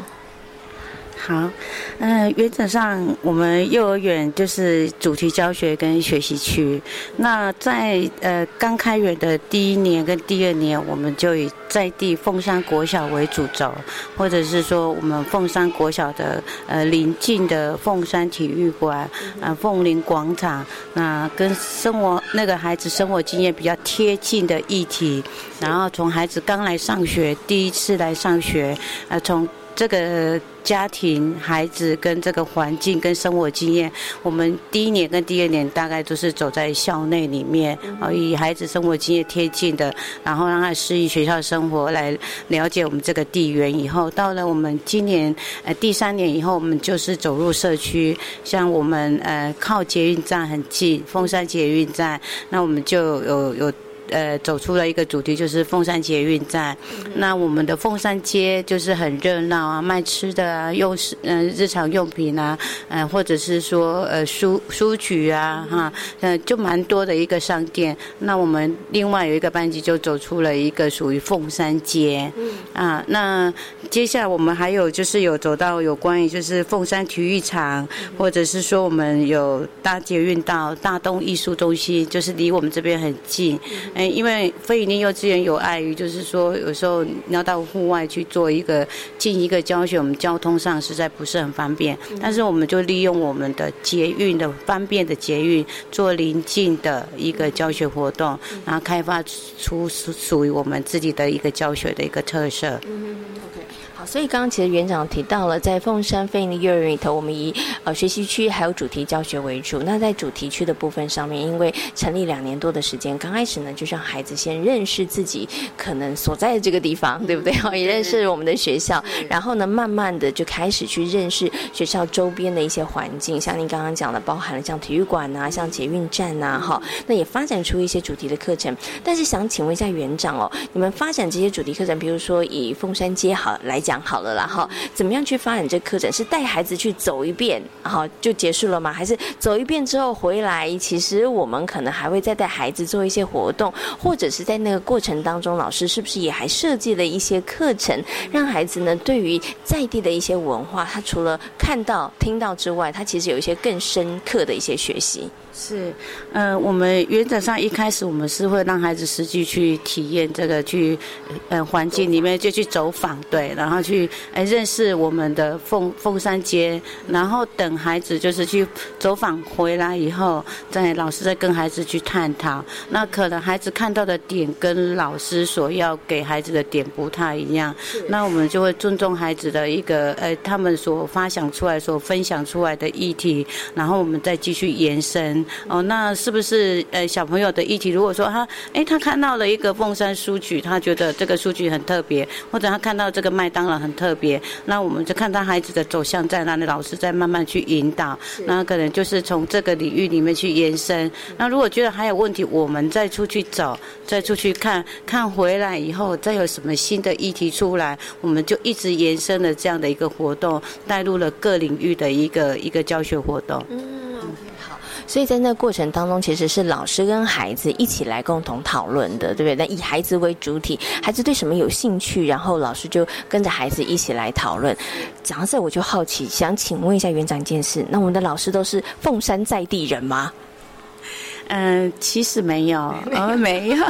好，嗯，原则上我们幼儿园就是主题教学跟学习区。那在呃刚开园的第一年跟第二年，我们就以在地凤山国小为主轴，或者是说我们凤山国小的呃邻近的凤山体育馆、呃凤林广场，那跟生活那个孩子生活经验比较贴近的议题，然后从孩子刚来上学第一次来上学，呃从这个家庭、孩子跟这个环境跟生活经验，我们第一年跟第二年大概都是走在校内里面，啊，以孩子生活经验贴近的，然后让他适应学校生活，来了解我们这个地缘。以后到了我们今年呃第三年以后，我们就是走入社区，像我们呃靠捷运站很近，凤山捷运站，那我们就有有。呃，走出了一个主题，就是凤山捷运站。那我们的凤山街就是很热闹啊，卖吃的啊，用是嗯日常用品啊，嗯或者是说呃书书局啊，哈，呃就蛮多的一个商店。那我们另外有一个班级就走出了一个属于凤山街。啊，那接下来我们还有就是有走到有关于就是凤山体育场，或者是说我们有搭捷运到大东艺术中心，就是离我们这边很近。因为非营利幼稚园有碍于，就是说有时候你要到户外去做一个进一个教学，我们交通上实在不是很方便。但是我们就利用我们的捷运的方便的捷运，做临近的一个教学活动，然后开发出属属于我们自己的一个教学的一个特色。所以刚刚其实园长提到了，在凤山飞利幼儿园里头，我们以呃学习区还有主题教学为主。那在主题区的部分上面，因为成立两年多的时间，刚开始呢，就让孩子先认识自己可能所在的这个地方，对不对？(laughs) 也认识我们的学校，然后呢，慢慢的就开始去认识学校周边的一些环境，像您刚刚讲的，包含了像体育馆呐，像捷运站呐，哈，那也发展出一些主题的课程。但是想请问一下园长哦，你们发展这些主题课程，比如说以凤山街好来讲。讲好了啦，哈，怎么样去发展这课程？是带孩子去走一遍，好就结束了吗？还是走一遍之后回来？其实我们可能还会再带孩子做一些活动，或者是在那个过程当中，老师是不是也还设计了一些课程，让孩子呢对于在地的一些文化，他除了看到、听到之外，他其实有一些更深刻的一些学习。是，呃，我们原则上一开始我们是会让孩子实际去体验这个，去呃环境里面就去走访，对，然后去呃认识我们的凤凤山街，然后等孩子就是去走访回来以后，再老师再跟孩子去探讨，那可能孩子看到的点跟老师所要给孩子的点不太一样，那我们就会尊重孩子的一个呃他们所发想出来、所分享出来的议题，然后我们再继续延伸。哦，那是不是呃小朋友的议题？如果说他哎他看到了一个凤山书局，他觉得这个书局很特别，或者他看到这个麦当劳很特别，那我们就看他孩子的走向在哪里，老师在慢慢去引导，那可能就是从这个领域里面去延伸。那如果觉得还有问题，我们再出去走，再出去看看回来以后，再有什么新的议题出来，我们就一直延伸了这样的一个活动，带入了各领域的一个一个教学活动。好所以在那过程当中，其实是老师跟孩子一起来共同讨论的，对不对？那以孩子为主体，孩子对什么有兴趣，然后老师就跟着孩子一起来讨论。讲到这，我就好奇，想请问一下园长一件事：那我们的老师都是凤山在地人吗？嗯，其实没有，呃，(laughs) 没有。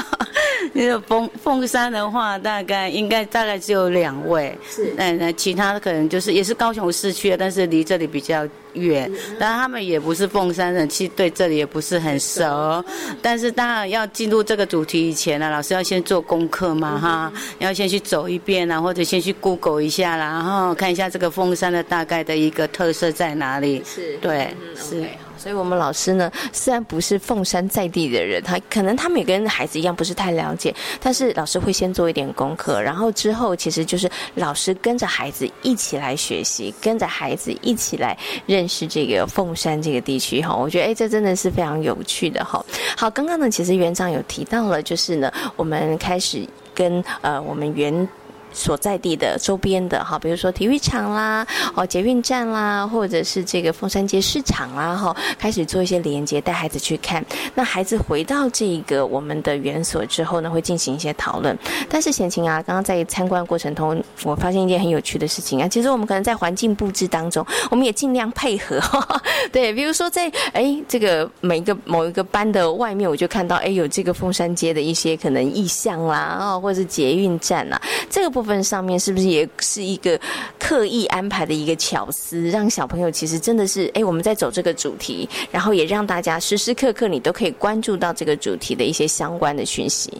那个凤凤山的话，大概应该大概只有两位，是，嗯，那其他的可能就是也是高雄市区的，但是离这里比较远。但他们也不是凤山人，其实对这里也不是很熟。但是当然要进入这个主题以前呢，老师要先做功课嘛，哈，要先去走一遍啊，或者先去 Google 一下啦，然后看一下这个凤山的大概的一个特色在哪里。是，对，是。所以，我们老师呢，虽然不是凤山在地的人，他可能他们也跟孩子一样不是太了解，但是老师会先做一点功课，然后之后其实就是老师跟着孩子一起来学习，跟着孩子一起来认识这个凤山这个地区哈。我觉得哎，这真的是非常有趣的哈。好，刚刚呢，其实园长有提到了，就是呢，我们开始跟呃我们园。所在地的周边的哈，比如说体育场啦，哦捷运站啦，或者是这个凤山街市场啦，哈，开始做一些连接，带孩子去看。那孩子回到这个我们的园所之后呢，会进行一些讨论。但是贤琴啊，刚刚在参观过程中，我发现一件很有趣的事情啊，其实我们可能在环境布置当中，我们也尽量配合。(laughs) 对，比如说在哎这个每一个某一个班的外面，我就看到哎有这个凤山街的一些可能意象啦，哦或者是捷运站啊，这个部。部分上面是不是也是一个刻意安排的一个巧思，让小朋友其实真的是哎，我们在走这个主题，然后也让大家时时刻刻你都可以关注到这个主题的一些相关的讯息。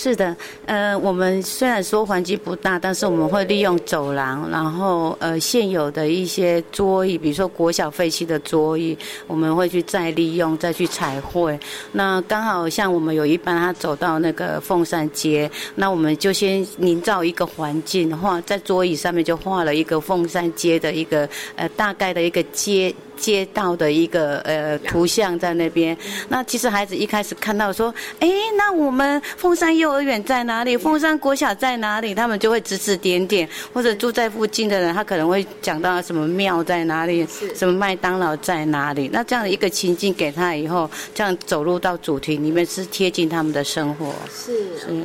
是的，呃，我们虽然说环境不大，但是我们会利用走廊，然后呃现有的一些桌椅，比如说国小废弃的桌椅，我们会去再利用，再去彩绘。那刚好像我们有一班，他走到那个凤山街，那我们就先营造一个环境，画在桌椅上面就画了一个凤山街的一个呃大概的一个街。街道的一个呃图像在那边，那其实孩子一开始看到说，哎，那我们凤山幼儿园在哪里？凤山国小在哪里？他们就会指指点点，或者住在附近的人，他可能会讲到什么庙在哪里，什么麦当劳在哪里。那这样的一个情境给他以后，这样走入到主题里面是贴近他们的生活。是是。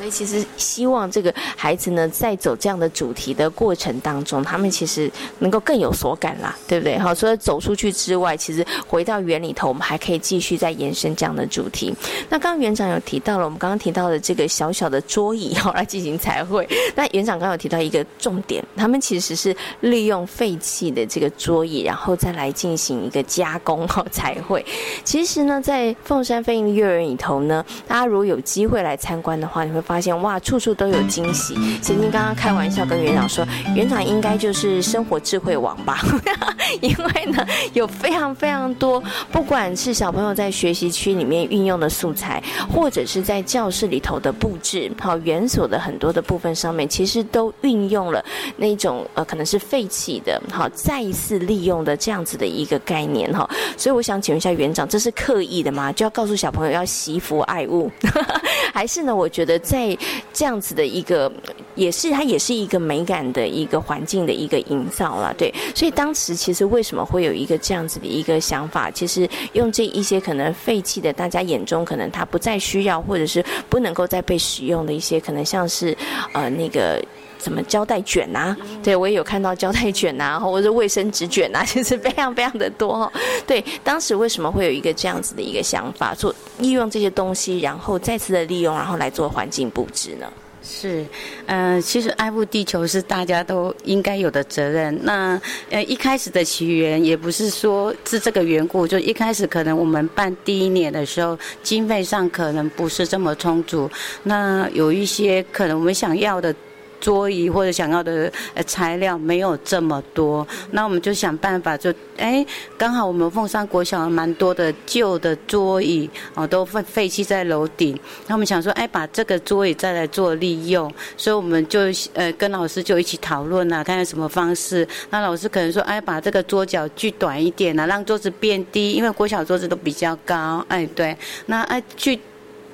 所以其实希望这个孩子呢，在走这样的主题的过程当中，他们其实能够更有所感啦，对不对？好，除了走出去之外，其实回到园里头，我们还可以继续再延伸这样的主题。那刚刚园长有提到了，我们刚刚提到的这个小小的桌椅，(laughs) 好来进行彩绘。那园长刚刚有提到一个重点，他们其实是利用废弃的这个桌椅，然后再来进行一个加工和彩绘。其实呢，在凤山飞鹰幼儿园里头呢，大家如果有机会来参观的话，你会。发现哇，处处都有惊喜。曾经刚刚开玩笑跟园长说，园长应该就是生活智慧王吧？(laughs) 因为呢，有非常非常多，不管是小朋友在学习区里面运用的素材，或者是在教室里头的布置，好园所的很多的部分上面，其实都运用了那种呃，可能是废弃的，好再一次利用的这样子的一个概念哈。所以我想请问一下园长，这是刻意的吗？就要告诉小朋友要惜福爱物，(laughs) 还是呢？我觉得在这样子的一个，也是它也是一个美感的一个环境的一个营造了，对。所以当时其实为什么会有一个这样子的一个想法？其实用这一些可能废弃的，大家眼中可能它不再需要，或者是不能够再被使用的一些，可能像是呃那个。什么胶带卷呐？对我也有看到胶带卷呐，(laughs) 或者卫生纸卷呐，(laughs) 其实非常非常的多哈。对，当时为什么会有一个这样子的一个想法，做利用这些东西，然后再次的利用，然后来做环境布置呢？是，嗯，其实爱护地球是大家都应该有的责任。那呃，一开始的起源也不是说是这个缘故，就一开始可能我们办第一年的时候，经费上可能不是这么充足，那有一些可能我们想要的。桌椅或者想要的呃材料没有这么多，那我们就想办法，就哎，刚好我们凤山国小蛮多的旧的桌椅哦，都废废弃在楼顶。那我们想说，哎，把这个桌椅再来做利用，所以我们就呃跟老师就一起讨论啊，看看什么方式。那老师可能说，哎，把这个桌脚锯短一点啊，让桌子变低，因为国小桌子都比较高。哎，对，那哎锯。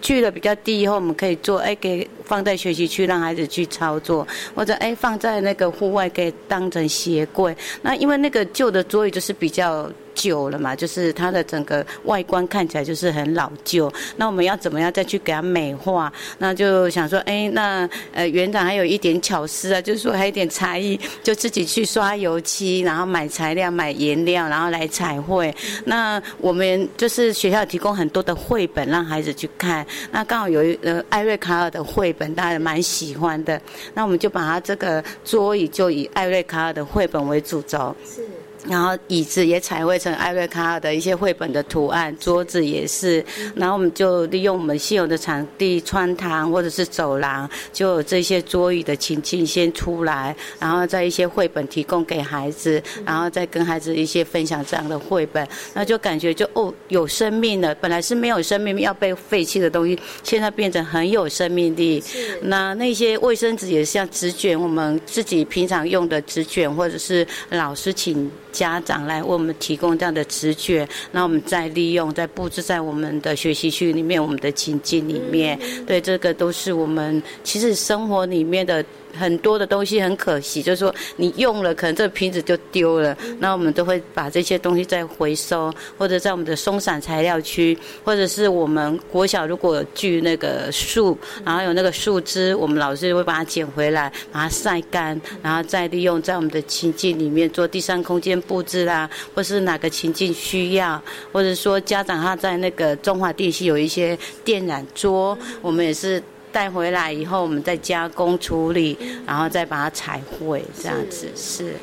去的比较低以后，我们可以做哎，给放在学习区让孩子去操作，或者哎放在那个户外给当成鞋柜。那因为那个旧的桌椅就是比较。旧了嘛，就是它的整个外观看起来就是很老旧。那我们要怎么样再去给它美化？那就想说，哎，那呃园长还有一点巧思啊，就是说还有一点才艺，就自己去刷油漆，然后买材料、买颜料，然后来彩绘。那我们就是学校提供很多的绘本让孩子去看。那刚好有一呃艾瑞卡尔的绘本，大家蛮喜欢的。那我们就把它这个桌椅就以艾瑞卡尔的绘本为主轴。是。然后椅子也彩绘成艾瑞卡尔的一些绘本的图案，桌子也是。然后我们就利用我们现有的场地，穿堂或者是走廊，就有这些桌椅的情境先出来，然后再一些绘本提供给孩子，然后再跟孩子一些分享这样的绘本，那就感觉就哦有生命了。本来是没有生命要被废弃的东西，现在变成很有生命力。那那些卫生纸也是像纸卷，我们自己平常用的纸卷，或者是老师请。家长来为我们提供这样的直觉，那我们再利用、再布置在我们的学习区里面、我们的情境里面，对这个都是我们其实生活里面的。很多的东西很可惜，就是说你用了，可能这个瓶子就丢了。那我们都会把这些东西再回收，或者在我们的松散材料区，或者是我们国小如果锯那个树，然后有那个树枝，我们老师会把它捡回来，把它晒干，然后再利用在我们的情境里面做第三空间布置啦，或是哪个情境需要，或者说家长他在那个中华地区有一些电染桌，我们也是。带回来以后，我们再加工处理，然后再把它彩绘，这样子是。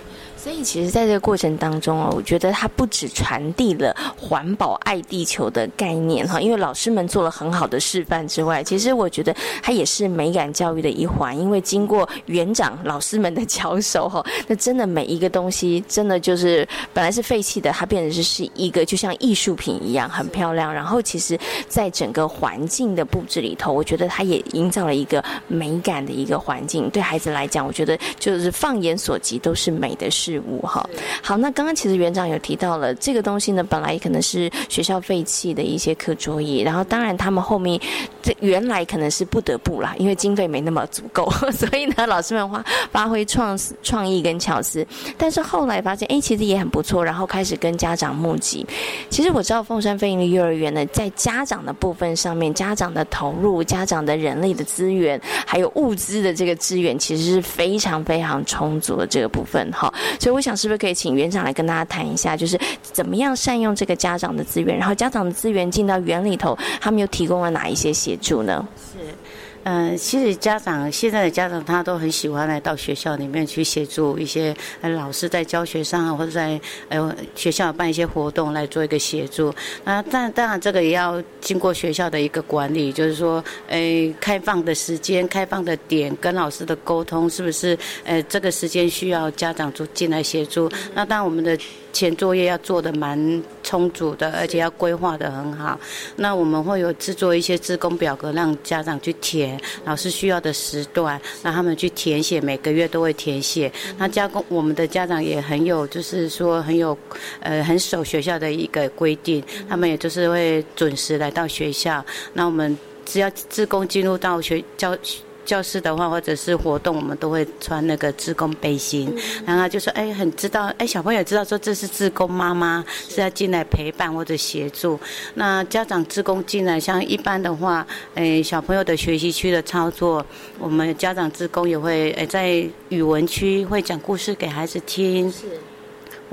所以其实，在这个过程当中哦，我觉得它不只传递了环保、爱地球的概念哈，因为老师们做了很好的示范之外，其实我觉得它也是美感教育的一环。因为经过园长老师们的教授哈，那真的每一个东西，真的就是本来是废弃的，它变成是是一个就像艺术品一样，很漂亮。然后，其实在整个环境的布置里头，我觉得它也营造了一个美感的一个环境。对孩子来讲，我觉得就是放眼所及都是美的事。事物哈，好，那刚刚其实园长有提到了这个东西呢，本来可能是学校废弃的一些课桌椅，然后当然他们后面这原来可能是不得不啦，因为经费没那么足够，(laughs) 所以呢老师们发发挥创创意跟巧思，但是后来发现哎其实也很不错，然后开始跟家长募集。其实我知道凤山飞鹰的幼儿园呢，在家长的部分上面，家长的投入、家长的人力的资源，还有物资的这个资源，其实是非常非常充足的这个部分哈。所以我想，是不是可以请园长来跟大家谈一下，就是怎么样善用这个家长的资源，然后家长的资源进到园里头，他们又提供了哪一些协协助呢？是。嗯，其实家长现在的家长他都很喜欢来到学校里面去协助一些老师在教学上，或者在呃学校办一些活动来做一个协助。那但当然这个也要经过学校的一个管理，就是说，诶，开放的时间、开放的点跟老师的沟通，是不是？呃，这个时间需要家长就进来协助。那当然我们的。前作业要做的蛮充足的，而且要规划的很好。那我们会有制作一些自工表格，让家长去填老师需要的时段，让他们去填写，每个月都会填写。那加工我们的家长也很有，就是说很有，呃，很守学校的一个规定，他们也就是会准时来到学校。那我们只要自工进入到学教。教室的话，或者是活动，我们都会穿那个志工背心，然后就说，哎，很知道，哎，小朋友知道说这是志工妈妈是要进来陪伴或者协助。那家长志工进来，像一般的话，哎，小朋友的学习区的操作，我们家长志工也会，哎，在语文区会讲故事给孩子听。是。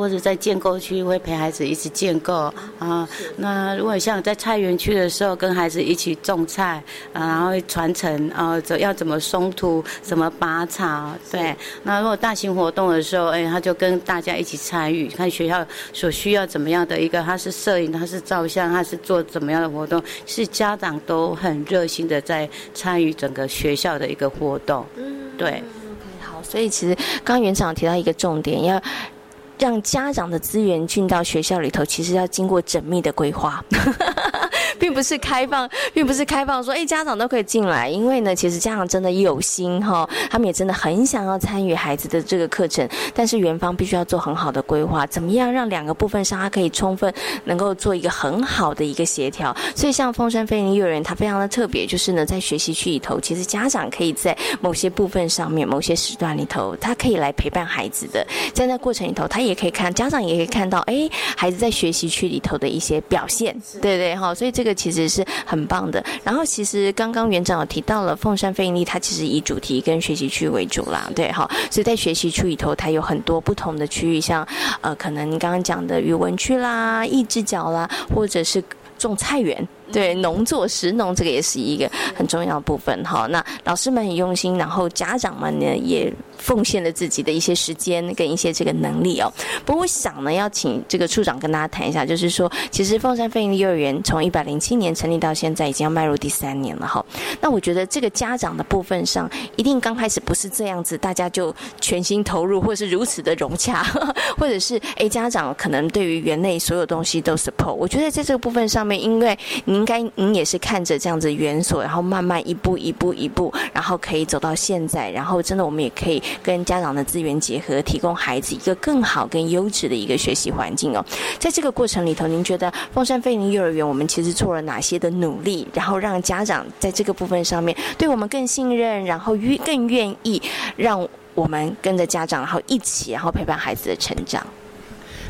或者在建构区会陪孩子一起建构啊，那如果像在菜园区的时候，跟孩子一起种菜啊，然后传承啊，怎要怎么松土，怎么拔草，对。那如果大型活动的时候，哎，他就跟大家一起参与，看学校所需要怎么样的一个，他是摄影，他是照相，他是做怎么样的活动，是家长都很热心的在参与整个学校的一个活动。嗯，对。好，所以其实刚刚园长提到一个重点要。让家长的资源进到学校里头，其实要经过缜密的规划。(laughs) 并不是开放，并不是开放说，哎，家长都可以进来，因为呢，其实家长真的有心哈，他们也真的很想要参与孩子的这个课程，但是园方必须要做很好的规划，怎么样让两个部分上，它可以充分能够做一个很好的一个协调。所以像风山飞林幼儿园，它非常的特别，就是呢，在学习区里头，其实家长可以在某些部分上面、某些时段里头，他可以来陪伴孩子的，在那过程里头，他也可以看，家长也可以看到，哎，孩子在学习区里头的一些表现，对对哈，所以这个。其实是很棒的。然后，其实刚刚园长有提到了凤山飞鹰力，它其实以主题跟学习区为主啦，对哈。所以在学习区里头，它有很多不同的区域，像呃，可能刚刚讲的语文区啦、益智角啦，或者是种菜园。对，农作食农这个也是一个很重要的部分哈。那老师们很用心，然后家长们呢也奉献了自己的一些时间跟一些这个能力哦。不过我想呢，要请这个处长跟大家谈一下，就是说，其实凤山飞鹰幼儿园从一百零七年成立到现在，已经要迈入第三年了哈。那我觉得这个家长的部分上，一定刚开始不是这样子，大家就全心投入，或是如此的融洽，(laughs) 或者是哎家长可能对于园内所有东西都 support。我觉得在这个部分上面，因为你。应该您也是看着这样子园所，然后慢慢一步一步一步，然后可以走到现在，然后真的我们也可以跟家长的资源结合，提供孩子一个更好、更优质的一个学习环境哦。在这个过程里头，您觉得凤山飞林幼儿园我们其实做了哪些的努力，然后让家长在这个部分上面对我们更信任，然后愿更愿意让我们跟着家长，然后一起，然后陪伴孩子的成长。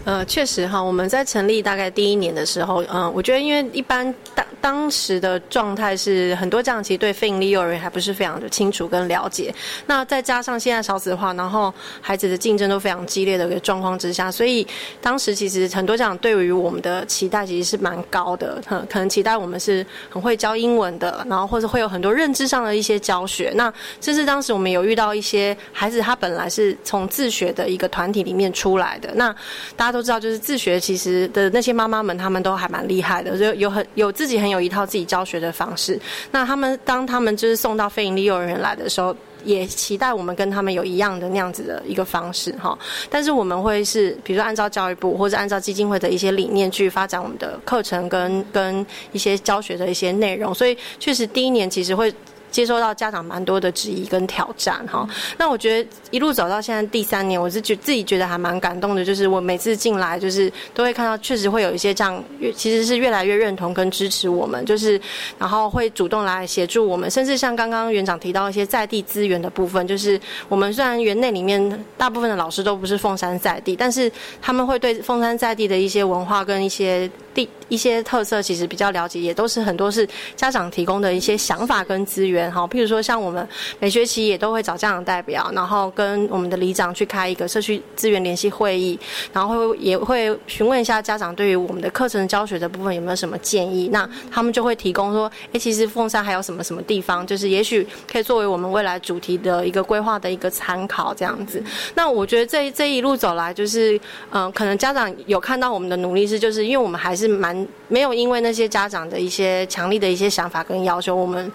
呃，确实哈，我们在成立大概第一年的时候，嗯，我觉得因为一般当当时的状态是很多家长其实对非营利幼儿园还不是非常的清楚跟了解，那再加上现在少子化，然后孩子的竞争都非常激烈的一个状况之下，所以当时其实很多家长对于我们的期待其实是蛮高的，可能期待我们是很会教英文的，然后或者会有很多认知上的一些教学。那这是当时我们有遇到一些孩子，他本来是从自学的一个团体里面出来的，那大家都知道，就是自学其实的那些妈妈们，他们都还蛮厉害的，就有很有自己很有一套自己教学的方式。那他们当他们就是送到非营利幼儿园来的时候，也期待我们跟他们有一样的那样子的一个方式哈。但是我们会是，比如说按照教育部或者按照基金会的一些理念去发展我们的课程跟跟一些教学的一些内容，所以确实第一年其实会。接收到家长蛮多的质疑跟挑战哈，那我觉得一路走到现在第三年，我是觉自己觉得还蛮感动的，就是我每次进来就是都会看到，确实会有一些这样其实是越来越认同跟支持我们，就是然后会主动来协助我们，甚至像刚刚园长提到一些在地资源的部分，就是我们虽然园内里面大部分的老师都不是凤山在地，但是他们会对凤山在地的一些文化跟一些地一些特色其实比较了解，也都是很多是家长提供的一些想法跟资源。好，譬如说像我们每学期也都会找家长代表，然后跟我们的里长去开一个社区资源联系会议，然后会也会询问一下家长对于我们的课程教学的部分有没有什么建议。那他们就会提供说，哎，其实凤山还有什么什么地方，就是也许可以作为我们未来主题的一个规划的一个参考这样子。那我觉得这这一路走来，就是嗯，可能家长有看到我们的努力是，就是因为我们还是蛮没有因为那些家长的一些强力的一些想法跟要求，我们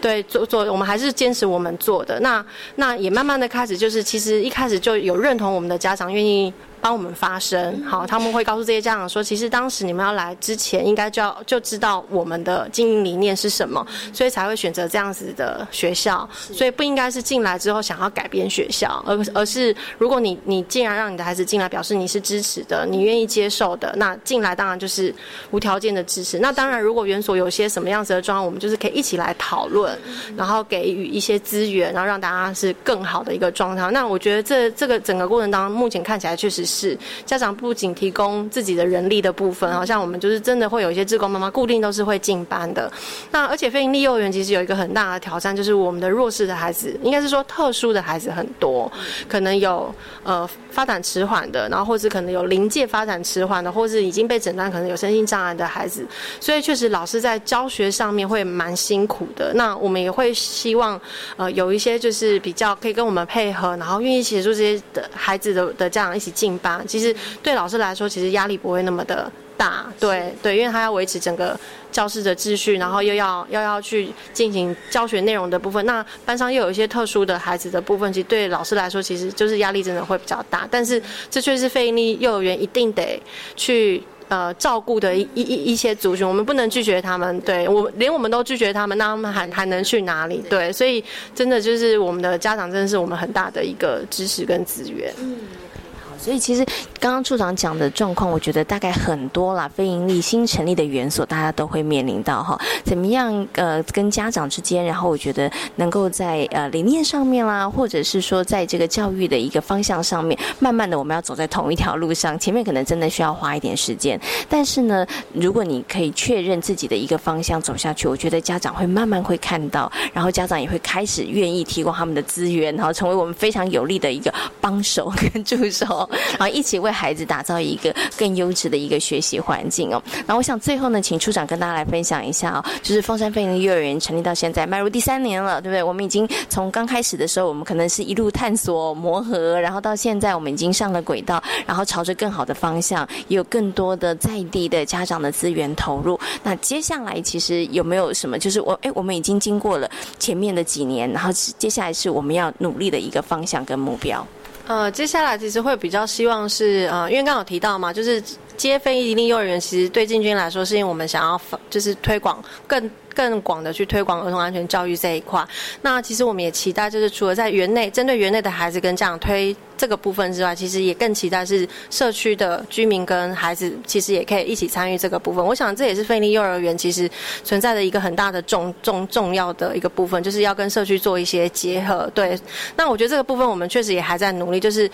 对。做做，我们还是坚持我们做的。那那也慢慢的开始，就是其实一开始就有认同我们的家长愿意。帮我们发声，好，他们会告诉这些家长说，其实当时你们要来之前，应该就要就知道我们的经营理念是什么，所以才会选择这样子的学校，所以不应该是进来之后想要改变学校，而而是如果你你既然让你的孩子进来，表示你是支持的，你愿意接受的，那进来当然就是无条件的支持。那当然，如果园所有些什么样子的状况，我们就是可以一起来讨论，然后给予一些资源，然后让大家是更好的一个状态。那我觉得这这个整个过程当中，目前看起来确实。是家长不仅提供自己的人力的部分，好像我们就是真的会有一些志工妈妈固定都是会进班的。那而且非营利幼儿园其实有一个很大的挑战，就是我们的弱势的孩子，应该是说特殊的孩子很多，可能有呃发展迟缓的，然后或是可能有临界发展迟缓的，或是已经被诊断可能有身心障碍的孩子。所以确实老师在教学上面会蛮辛苦的。那我们也会希望呃有一些就是比较可以跟我们配合，然后愿意协助这些的孩子的的家长一起进。班其实对老师来说，其实压力不会那么的大，对对，因为他要维持整个教室的秩序，然后又要要要去进行教学内容的部分。那班上又有一些特殊的孩子的部分，其实对老师来说，其实就是压力真的会比较大。但是这却是非营利幼儿园一定得去呃照顾的一一一些族群，我们不能拒绝他们。对我连我们都拒绝他们，那他们还还能去哪里？对，所以真的就是我们的家长真的是我们很大的一个支持跟资源。所以其实刚刚处长讲的状况，我觉得大概很多啦。非盈利新成立的园所，大家都会面临到哈，怎么样呃跟家长之间，然后我觉得能够在呃理念上面啦，或者是说在这个教育的一个方向上面，慢慢的我们要走在同一条路上，前面可能真的需要花一点时间。但是呢，如果你可以确认自己的一个方向走下去，我觉得家长会慢慢会看到，然后家长也会开始愿意提供他们的资源，然后成为我们非常有力的一个帮手跟助手。(laughs) 然后一起为孩子打造一个更优质的一个学习环境哦。然后我想最后呢，请处长跟大家来分享一下哦，就是凤山飞鹰幼儿园成立到现在迈入第三年了，对不对？我们已经从刚开始的时候，我们可能是一路探索磨合，然后到现在我们已经上了轨道，然后朝着更好的方向，有更多的在地的家长的资源投入。那接下来其实有没有什么？就是我哎，我们已经经过了前面的几年，然后接下来是我们要努力的一个方向跟目标。呃，接下来其实会比较希望是呃，因为刚好提到嘛，就是接非一立幼儿园，其实对进军来说，是因为我们想要就是推广更。更广的去推广儿童安全教育这一块，那其实我们也期待，就是除了在园内针对园内的孩子跟家长推这个部分之外，其实也更期待是社区的居民跟孩子，其实也可以一起参与这个部分。我想这也是费力幼儿园其实存在的一个很大的重重重要的一个部分，就是要跟社区做一些结合。对，那我觉得这个部分我们确实也还在努力，就是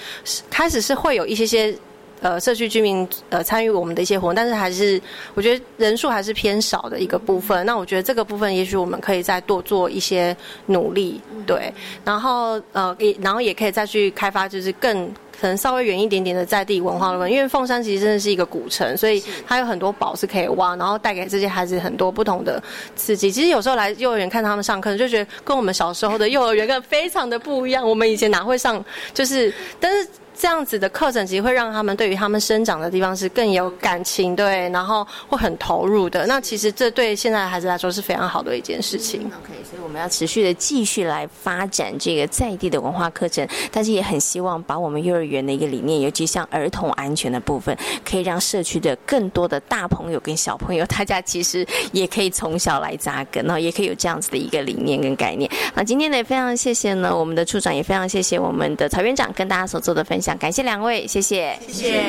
开始是会有一些些。呃社区居民呃参与我们的一些活动，但是还是我觉得人数还是偏少的一个部分。那我觉得这个部分也许我们可以再多做一些努力，对，然后呃也然后也可以再去开发，就是更。可能稍微远一点点的在地文化的部分，因为凤山其实真的是一个古城，所以它有很多宝是可以挖，然后带给这些孩子很多不同的刺激。其实有时候来幼儿园看他们上课，就觉得跟我们小时候的幼儿园跟非常的不一样。我们以前哪会上，就是但是。这样子的课程其实会让他们对于他们生长的地方是更有感情，对，然后会很投入的。那其实这对现在的孩子来说是非常好的一件事情。OK，所以我们要持续的继续来发展这个在地的文化课程，但是也很希望把我们幼儿园的一个理念，尤其像儿童安全的部分，可以让社区的更多的大朋友跟小朋友，大家其实也可以从小来扎根，然后也可以有这样子的一个理念跟概念。那今天呢，也非常谢谢呢我们的处长，也非常谢谢我们的曹园长跟大家所做的分享。想感谢两位，谢谢，谢谢。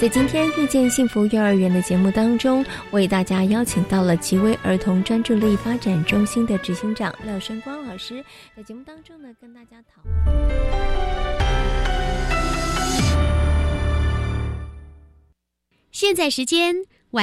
在今天遇见幸福幼儿园的节目当中，为大家邀请到了极威儿童专注力发展中心的执行长廖生光老师，在节目当中呢，跟大家讨论。现在时间